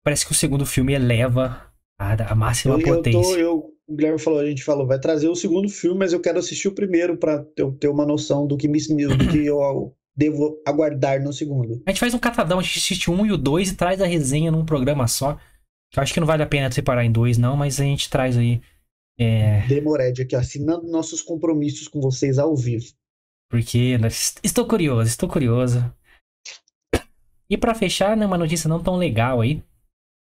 Parece que o segundo filme eleva a, a máxima Eu, eu potência. tô, eu, o Guilherme falou, a gente falou, vai trazer o segundo filme, mas eu quero assistir o primeiro pra ter, ter uma noção do que, me, do que eu devo aguardar no segundo. A gente faz um catadão, a gente assiste um e o dois e traz a resenha num programa só. Eu acho que não vale a pena separar em dois, não, mas a gente traz aí. É, Demored aqui, assinando nossos compromissos com vocês ao vivo. porque né, estou curioso, estou curioso. E pra fechar, né, uma notícia não tão legal aí.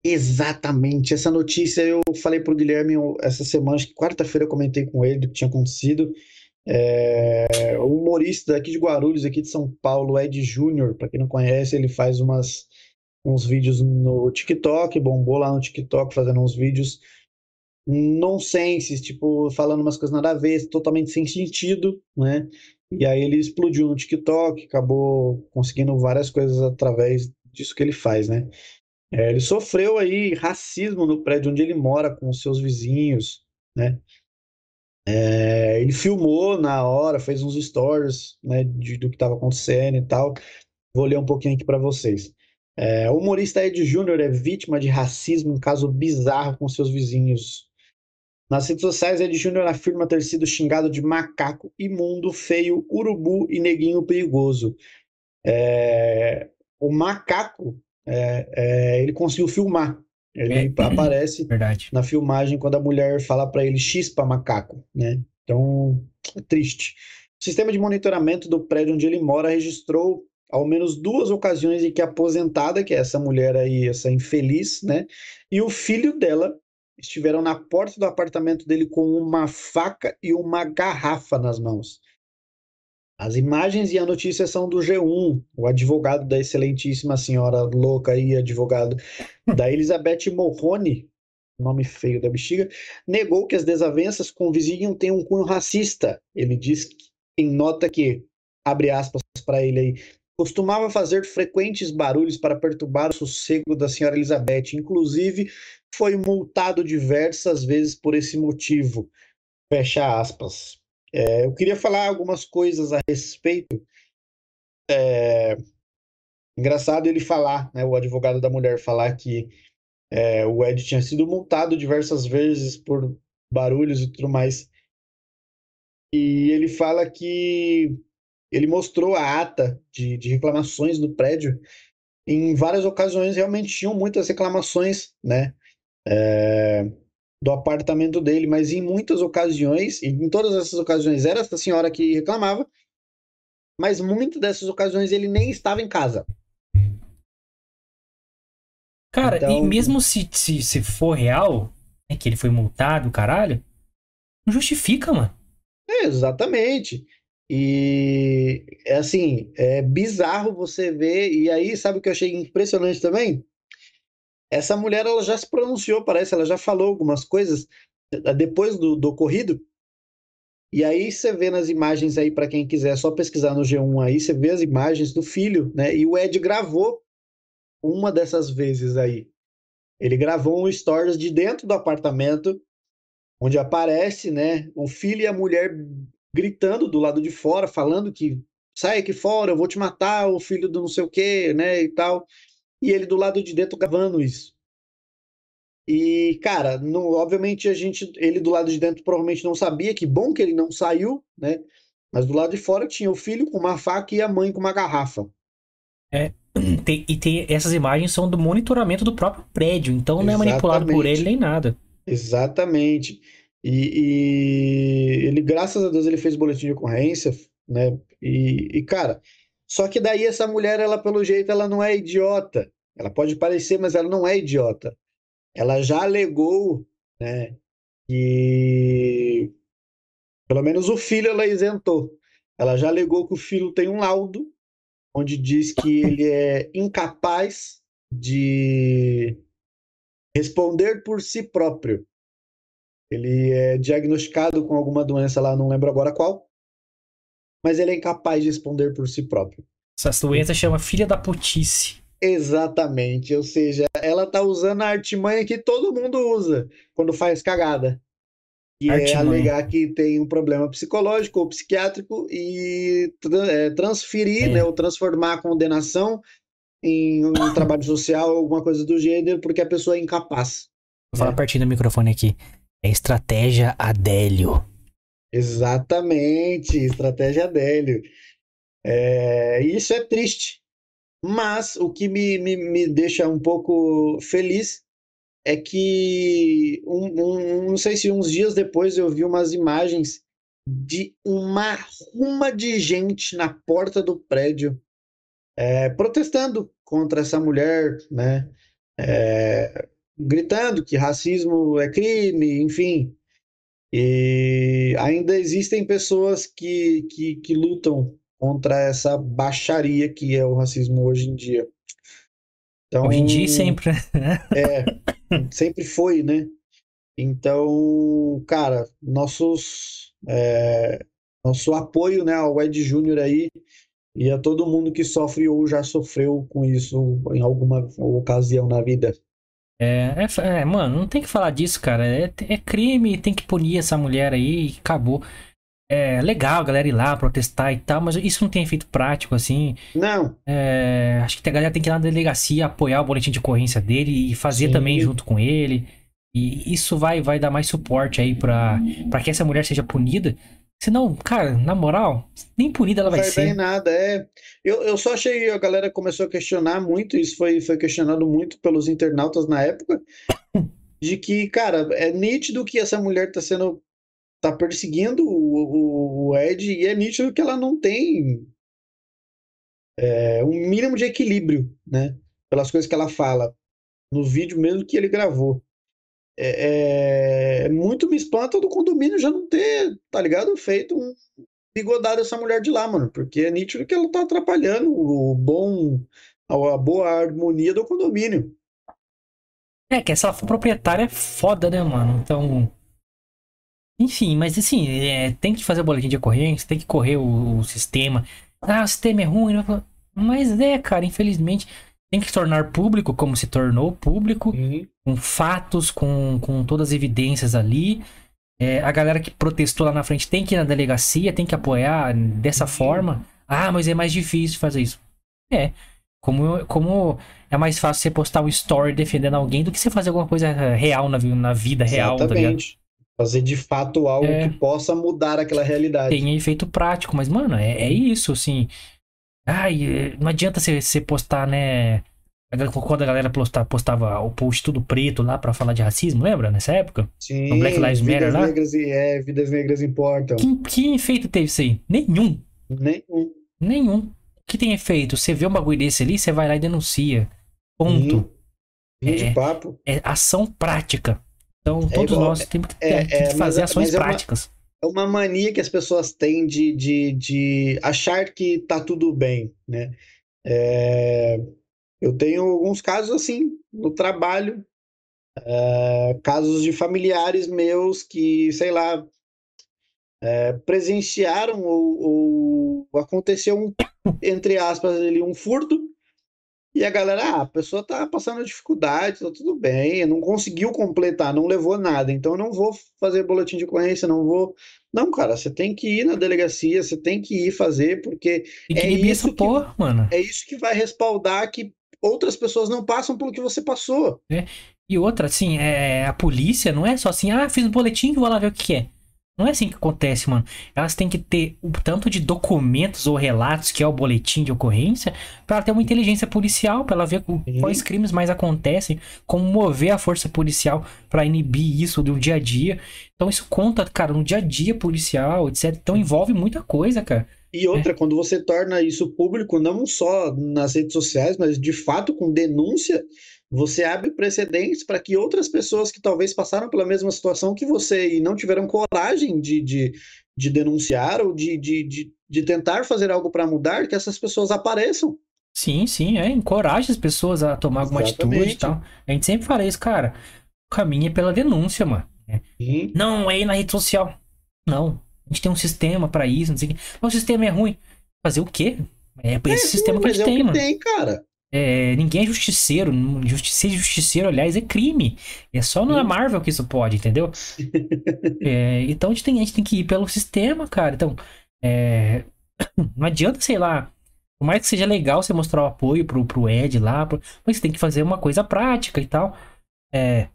Exatamente, essa notícia eu falei pro Guilherme essa semana, acho que quarta-feira eu comentei com ele do que tinha acontecido. É, o humorista aqui de Guarulhos, aqui de São Paulo, Ed Júnior, para quem não conhece, ele faz umas, uns vídeos no TikTok, bombou lá no TikTok fazendo uns vídeos nonsense, tipo, falando umas coisas nada a ver, totalmente sem sentido, né? E aí ele explodiu no TikTok, acabou conseguindo várias coisas através disso que ele faz, né? É, ele sofreu aí racismo no prédio onde ele mora com os seus vizinhos, né? É, ele filmou na hora, fez uns stories, né, de, do que estava acontecendo e tal. Vou ler um pouquinho aqui para vocês. É, o humorista Ed Júnior é vítima de racismo, um caso bizarro com seus vizinhos. Nas redes sociais, Ed Júnior afirma ter sido xingado de macaco, imundo, feio, urubu e neguinho perigoso. É, o macaco, é, é, ele conseguiu filmar. Ele É. *clears throat* aparece Verdade. na filmagem quando a mulher fala para ele chispa macaco, né? Então, é triste. O sistema de monitoramento do prédio onde ele mora registrou ao menos duas ocasiões em que a aposentada, que é essa mulher aí, essa infeliz, né, e o filho dela estiveram na porta do apartamento dele com uma faca e uma garrafa nas mãos. As imagens e a notícia são do G1, o advogado da excelentíssima senhora louca aí, advogado da *laughs* Elizabeth Morrone, nome feio da bexiga, negou que as desavenças com o vizinho têm um cunho racista. Ele diz em nota que, abre aspas para ele aí, costumava fazer frequentes barulhos para perturbar o sossego da senhora Elizabeth. Inclusive, foi multado diversas vezes por esse motivo. Fecha aspas. É, eu queria falar algumas coisas a respeito. É, engraçado ele falar, né, o advogado da mulher falar que é, o Ed tinha sido multado diversas vezes por barulhos e tudo mais. E ele fala que ele mostrou a ata de, de reclamações do prédio. Em várias ocasiões realmente tinham muitas reclamações, né? é, do apartamento dele, mas em muitas ocasiões, e em todas essas ocasiões era essa senhora que reclamava, mas muitas dessas ocasiões ele nem estava em casa. Cara, Então- e mesmo se, se, se for real, né, que ele foi multado, caralho, não justifica, mano. É, exatamente. E é assim, é bizarro você ver, e aí sabe o que eu achei impressionante também? Essa mulher ela já se pronunciou, parece, ela já falou algumas coisas eh, depois do, do ocorrido. E aí você vê nas imagens aí, para quem quiser, é só pesquisar no G1 aí, você vê as imagens do filho, né? E o Ed gravou uma dessas vezes aí. Ele gravou um stories de dentro do apartamento, onde aparece, né, o filho e a mulher gritando do lado de fora, falando que sai aqui fora, eu vou te matar, o filho do não sei o quê, né, e tal. E ele do lado de dentro gravando isso. E, cara, não- obviamente a gente, ele do lado de dentro provavelmente não sabia, que bom que ele não saiu, né? Mas do lado de fora tinha o filho com uma faca e a mãe com uma garrafa. *clears throat* Tem- e tem, essas imagens são do monitoramento do próprio prédio, então não é manipulado por ele nem nada. Exatamente. E, e ele, graças a Deus, ele fez boletim de ocorrência, né? E, e, cara, só que daí essa mulher, ela, pelo jeito, ela não é idiota. Ela pode parecer, mas ela não é idiota. Ela já alegou, né, que pelo menos o filho ela isentou. Ela já alegou que o filho tem um laudo onde diz que ele é incapaz de responder por si próprio. Ele é diagnosticado com alguma doença lá, não lembro agora qual, mas ele é incapaz de responder por si próprio. Essa doença chama filha da putice. Exatamente, ou seja, ela tá usando a artimanha que todo mundo usa quando faz cagada. Que é Artimanha. alegar que tem um problema psicológico ou psiquiátrico e é, transferir, É. né, ou transformar a condenação em um *coughs* trabalho social, alguma coisa do gênero, porque a pessoa é incapaz. Vou falar É. pertinho do microfone aqui. É estratégia Adélio. Exatamente, estratégia Adélio. É, isso é triste, mas o que me, me, me deixa um pouco feliz é que, um, um- não sei se uns dias depois eu vi umas imagens de uma ruma de gente na porta do prédio é, protestando contra essa mulher, né? É, gritando que racismo é crime, enfim. E ainda existem pessoas que, que, que lutam contra essa baixaria que é o racismo hoje em dia. Então, Hoje em dia e sempre. né? sempre foi, né? Então, cara, nossos, é, nosso apoio, né, ao Ed Júnior aí e a todo mundo que sofre ou já sofreu com isso em alguma ocasião na vida. É, é, é, mano, não tem que falar disso, cara. É, é crime, tem que punir essa mulher aí e acabou. É legal a galera ir lá protestar e tal, mas isso não tem efeito prático, assim. Não, É, acho que a galera tem que ir lá na delegacia apoiar o boletim de ocorrência dele e fazer Sim. também junto com ele. E isso vai, vai dar mais suporte aí pra que essa mulher seja punida. Senão, cara, na moral, nem punida ela não vai ser. nada, é. Eu, eu só achei, a galera começou a questionar muito, isso foi, foi questionado muito pelos internautas na época, *laughs* de que, cara, é nítido que essa mulher tá sendo, tá perseguindo o, o, o Ed, e é nítido que ela não tem é, um mínimo de equilíbrio, né? Pelas coisas que ela fala no vídeo mesmo que ele gravou. É, é- muito me espanta do condomínio já não ter, tá ligado? Feito um bigodado essa mulher de lá, mano, porque é nítido que ela tá atrapalhando o bom, a boa harmonia do condomínio. É, que essa proprietária é foda, né, mano? Então. Enfim, mas assim, é, tem que fazer o boletim de ocorrência, tem que correr o, o sistema. Ah, o sistema é ruim, né? mas é, cara, infelizmente. Tem que se tornar público, como se tornou público, com fatos, com, com todas as evidências ali. É, a galera que protestou lá na frente tem que ir na delegacia, tem que apoiar dessa Uhum. forma. Ah, mas é mais difícil fazer isso. É. Como, como é mais fácil você postar um story defendendo alguém do que você fazer alguma coisa real na, na vida real, tá? Exatamente. Fazer de fato algo É. que possa mudar aquela realidade. Tem efeito prático, mas, mano, é, é isso, assim. Ai, é, não adianta você, postar, né? Quando a galera posta- postava o post tudo preto lá pra falar de racismo, lembra? Nessa época? Sim, No Black Lives Matter vidas lá? negras, e- é, vidas negras importam. Que, que efeito teve isso aí? Nenhum. Nenhum. Nenhum. O que tem efeito? Você vê um bagulho desse ali, você vai lá e denuncia. Ponto. Fim É. papo. É ação prática. Então, todos igual- nós temos que, é- tem que é, fazer mas- ações mas é uma- práticas. É uma mania que as pessoas têm de, de, de achar que tá tudo bem, né? É, eu tenho alguns casos assim no trabalho, é, casos de familiares meus que, sei lá, é, presenciaram ou, ou aconteceu um, entre aspas, ali, um furto e a galera, ah, a pessoa tá passando dificuldade, tá tudo bem, não conseguiu completar, não levou nada, então eu não vou fazer boletim de ocorrência, não vou. Não, cara, você tem que ir na delegacia, você tem que ir fazer, porque que é isso essa que- porra, mano. é isso que vai respaldar que outras pessoas não passam pelo que você passou. E outra, assim, é, a polícia não é só assim, ah, fiz um boletim, vou lá ver o que é. Não é assim que acontece, mano. Elas têm que ter o tanto de documentos ou relatos que é o boletim de ocorrência pra ela ter uma inteligência policial, pra ela ver Sim. quais crimes mais acontecem, como mover a força policial pra inibir isso do dia a dia. Então isso conta, cara, no dia a dia policial, etc. Então envolve muita coisa, cara. E outra, quando você torna isso público, não só nas redes sociais, mas de fato com denúncia, você abre precedentes para que outras pessoas que talvez passaram pela mesma situação que você e não tiveram coragem de, de, de denunciar ou de, de, de, de tentar fazer algo para mudar, que essas pessoas apareçam. Sim, sim, é. Encoraja as pessoas a tomar alguma atitude e Exatamente. tal. A gente sempre fala isso, cara. O caminho é pela denúncia, mano. Sim. Não, é ir na rede social. Não. A gente tem um sistema pra isso, não sei o quê. Mas o sistema é ruim. Fazer o quê? É esse É, sistema que a gente é o tem, que mano. tem, cara. É, ninguém é justiceiro. Justiceiro, justiceiro, aliás, é crime. É só na Marvel que isso pode, entendeu? *laughs* é, então a gente, tem, a gente tem que ir pelo sistema, cara. Então, é, *coughs* não adianta, sei lá. Por mais que seja legal você mostrar o apoio pro, pro Ed lá, pro, mas você tem que fazer uma coisa prática e tal. É,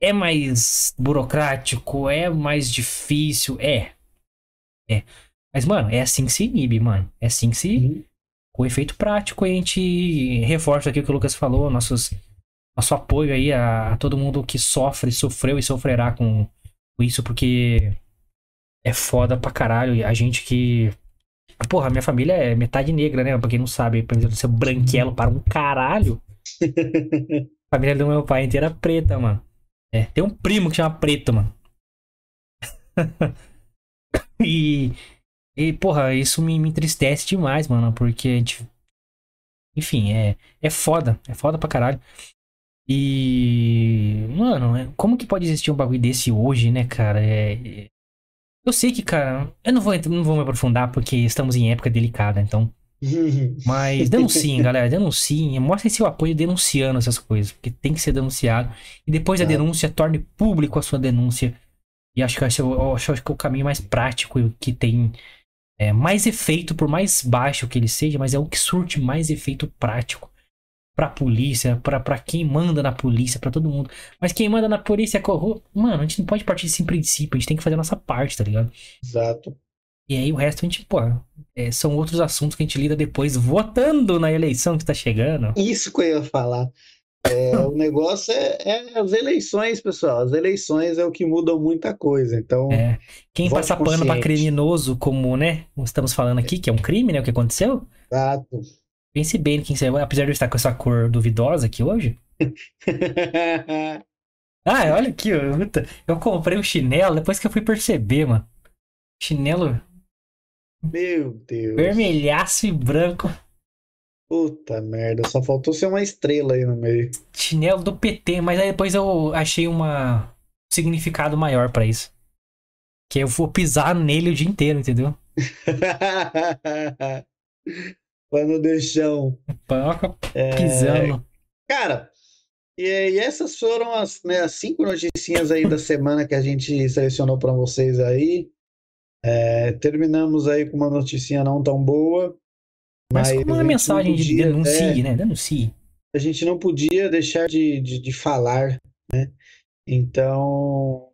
é mais burocrático, é mais difícil, é. É. Mas, mano, é assim que se inibe, mano. É assim que se. Uhum o efeito prático, a gente reforça aqui o que o Lucas falou, nossos, nosso apoio aí a, todo mundo que sofre, sofreu e sofrerá com, isso, porque é foda pra caralho. A gente que. Porra, minha família é metade negra, né? Pra quem não sabe, por exemplo, ser branquelo para um caralho. *laughs* a família do meu pai inteira é preta, mano. É, tem um primo que chama Preto, mano. *laughs* e e, porra, isso me, me entristece demais, mano, porque a gente. Enfim, é, é foda. É foda pra caralho. E. Mano, é, como que pode existir um bagulho desse hoje, né, cara? É, eu sei que, cara, eu não vou, não vou me aprofundar porque estamos em época delicada, então. *laughs* Mas denunciem, galera, denunciem. Mostrem seu apoio denunciando essas coisas, porque tem que ser denunciado. E depois da denúncia, torne público a sua denúncia. E acho que, acho, acho que é o caminho mais prático que tem é, mais efeito, por mais baixo que ele seja, mas é o que surte mais efeito prático pra polícia, pra, pra quem manda na polícia, pra todo mundo. Mas quem manda na polícia é corrupto. Mano, a gente não pode partir desse princípio, a gente tem que fazer a nossa parte, tá ligado? Exato. E aí o resto a gente, pô, é, são outros assuntos que a gente lida depois, votando na eleição que tá chegando. Isso que eu ia falar. É, o negócio é, é, as eleições, pessoal. As eleições é o que muda muita coisa. Então, é. quem passa pano para criminoso, como né, estamos falando aqui, que é um crime, né, o que aconteceu? Exato. Pense bem quem você, apesar de eu estar com essa cor duvidosa aqui hoje. *laughs* ah, olha aqui, eu, eu comprei um chinelo depois que eu fui perceber, mano. Chinelo. Meu Deus. Vermelhaço e branco. Puta merda, só faltou ser uma estrela aí no meio. Chinelo do PT, mas aí depois eu achei uma significado maior para isso. Que eu vou pisar nele o dia inteiro, entendeu? *laughs* Pano de chão. É... Pisando. Cara, e, e, essas foram as, né, as cinco noticinhas aí da semana que a gente selecionou para vocês aí. É, terminamos aí com uma noticinha não tão boa. Mas, Mas como uma mensagem podia, de denuncie, é, né? Denuncie. A gente não podia deixar de, de, de, falar, né? Então,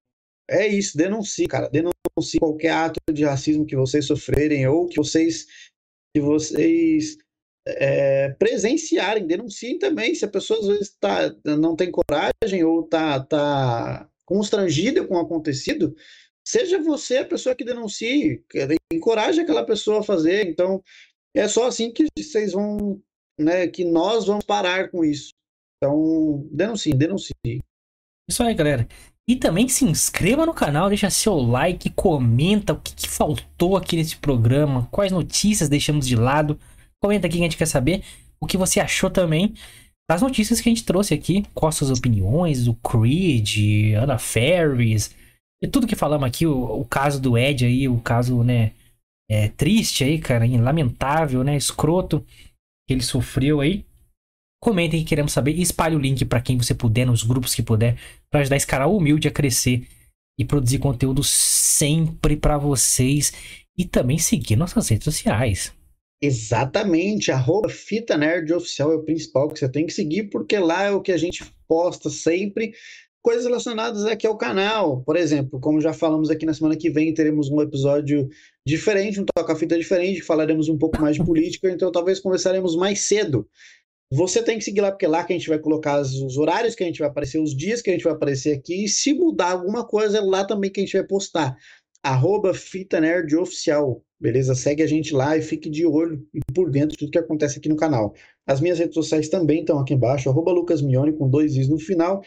é isso, denuncie, cara. Denuncie qualquer ato de racismo que vocês sofrerem ou que vocês, que vocês é, presenciarem. Denunciem também. Se a pessoa às vezes tá, não tem coragem ou tá, tá constrangida com o acontecido, seja você a pessoa que denuncie, encoraje aquela pessoa a fazer. Então, é só assim que vocês vão, né, que nós vamos parar com isso. Então, denuncie, denuncie. Isso aí, galera. E também se inscreva no canal, deixa seu like, comenta o que, que, faltou aqui nesse programa, quais notícias deixamos de lado. Comenta aqui que a gente quer saber o que você achou também das notícias que a gente trouxe aqui, quais suas opiniões, o Creed, Ana Ferris, e tudo que falamos aqui, o, o caso do Ed aí, o caso, né, é, triste aí, cara, lamentável, né? Escroto que ele sofreu aí. Comentem que queremos saber e espalhe o link para quem você puder, nos grupos que puder, para ajudar esse cara humilde a crescer e produzir conteúdo sempre para vocês e também seguir nossas redes sociais. Exatamente, arroba Fita Nerd Oficial é o principal que você tem que seguir, porque lá é o que a gente posta sempre coisas relacionadas aqui ao canal. Por exemplo, como já falamos aqui na semana que vem, teremos um episódio diferente, um toca-fita diferente, falaremos um pouco mais de política, então talvez conversaremos mais cedo. Você tem que seguir lá, porque é lá que a gente vai colocar os horários que a gente vai aparecer, os dias que a gente vai aparecer aqui, e se mudar alguma coisa, é lá também que a gente vai postar. Arroba Fita Nerd Oficial, beleza? Segue a gente lá e fique de olho e por dentro de tudo que acontece aqui no canal. As minhas redes sociais também estão aqui embaixo, arroba Lucas Mione com dois is no final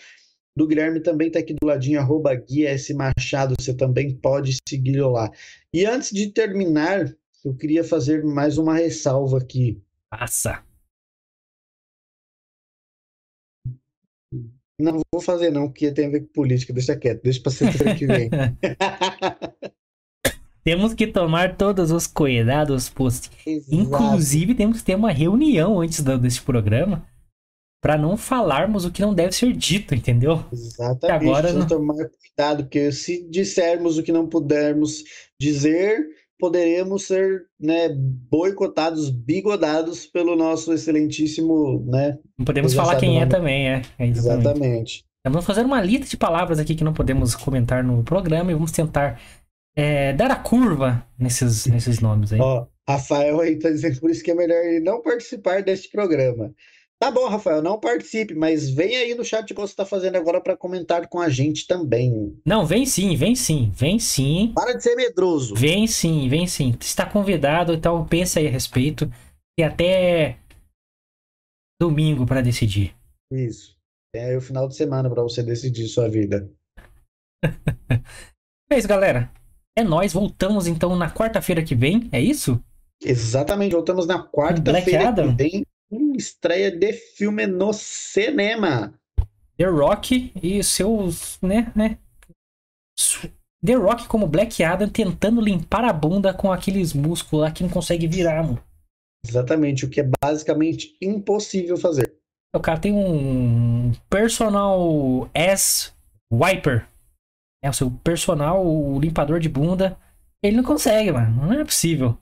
do Guilherme também está aqui do ladinho, arroba Guia S. Machado, você também pode seguir lá. E antes de terminar, eu queria fazer mais uma ressalva aqui. Passa. Não vou fazer não, porque tem a ver com política, deixa quieto, deixa para sexta que vem. *laughs* *laughs* temos que tomar todos os cuidados possíveis. Inclusive, temos que ter uma reunião antes desse programa para não falarmos o que não deve ser dito, entendeu? Exatamente. agora Precisamos não- tomar cuidado, porque se dissermos o que não pudermos dizer, poderemos ser, né, boicotados, bigodados pelo nosso excelentíssimo, né? Não podemos falar quem é também, é. é exatamente. Exatamente. Vamos fazer uma lista de palavras aqui que não podemos comentar no programa e vamos tentar é, dar a curva nesses, nesses nomes aí. Ó, Rafael aí tá dizendo por isso que é melhor ele não participar deste programa. Tá bom, Rafael, não participe, mas vem aí no chat que você está fazendo agora para comentar com a gente também. Não, vem sim, vem sim, vem sim. Para de ser medroso. Vem sim, vem sim. Está convidado, então pense aí a respeito. E até domingo para decidir. Isso. Tem aí o final de semana para você decidir sua vida. *laughs* É isso, galera. É nóis. Voltamos então na quarta-feira que vem. É isso? Exatamente, voltamos na quarta-feira que vem. Estreia de filme no cinema. The Rock e seus, né, né? The Rock como Black Adam tentando limpar a bunda com aqueles músculos lá que não consegue virar, mano. Exatamente, o que é basicamente impossível fazer. O cara tem um personal ass wiper. É o seu personal limpador de bunda. Ele não consegue, mano. Não é possível.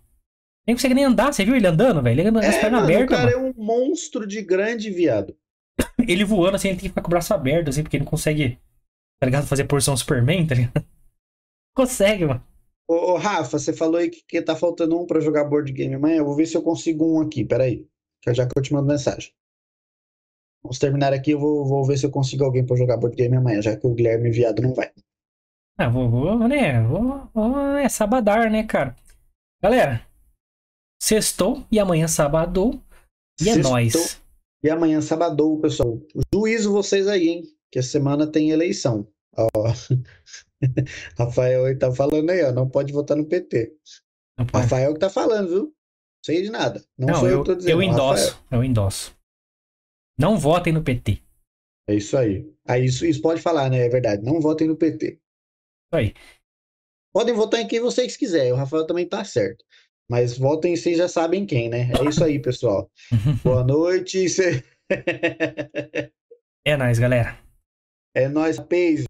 Ele não consegue nem andar. Você viu ele andando, velho? Ele anda com as É, pernas mano, o abertas, cara mano. é um monstro de grande viado. *coughs* Ele voando assim, ele tem que ficar com o braço aberto, assim, porque ele não consegue, tá ligado? Fazer porção Superman, tá ligado? *laughs* Consegue, mano. Ô, ô, Rafa, você falou aí que, que tá faltando um pra jogar board game amanhã. Eu vou ver se eu consigo um aqui, peraí. Já que eu te mando mensagem. Vamos terminar aqui, eu vou, vou ver se eu consigo alguém pra jogar board game amanhã, já que o Guilherme Viado não vai. Ah, vou, vou, né? Vou, vou, é sabadar, né, cara? Galera, sextou e amanhã sabadou. E é Sextou. nóis. E amanhã, sabadão, pessoal. Juízo vocês aí, hein? Que a semana tem eleição. Ó. *laughs* Rafael aí tá falando aí, ó. Não pode votar no PT. Rapaz. Rafael que tá falando, viu? Não sei de nada. Não, Não, sou eu, eu, que tô dizendo. eu Rafael. endosso. Eu endosso. Não votem no PT. É isso aí. Aí isso, isso pode falar, né? É verdade. Não votem no PT. Isso aí. Podem votar em quem vocês quiserem. O Rafael também tá certo. Mas votem, vocês já sabem quem, né? É isso aí, pessoal. *laughs* Boa noite. Cê- É nóis, galera. É nóis, Paze.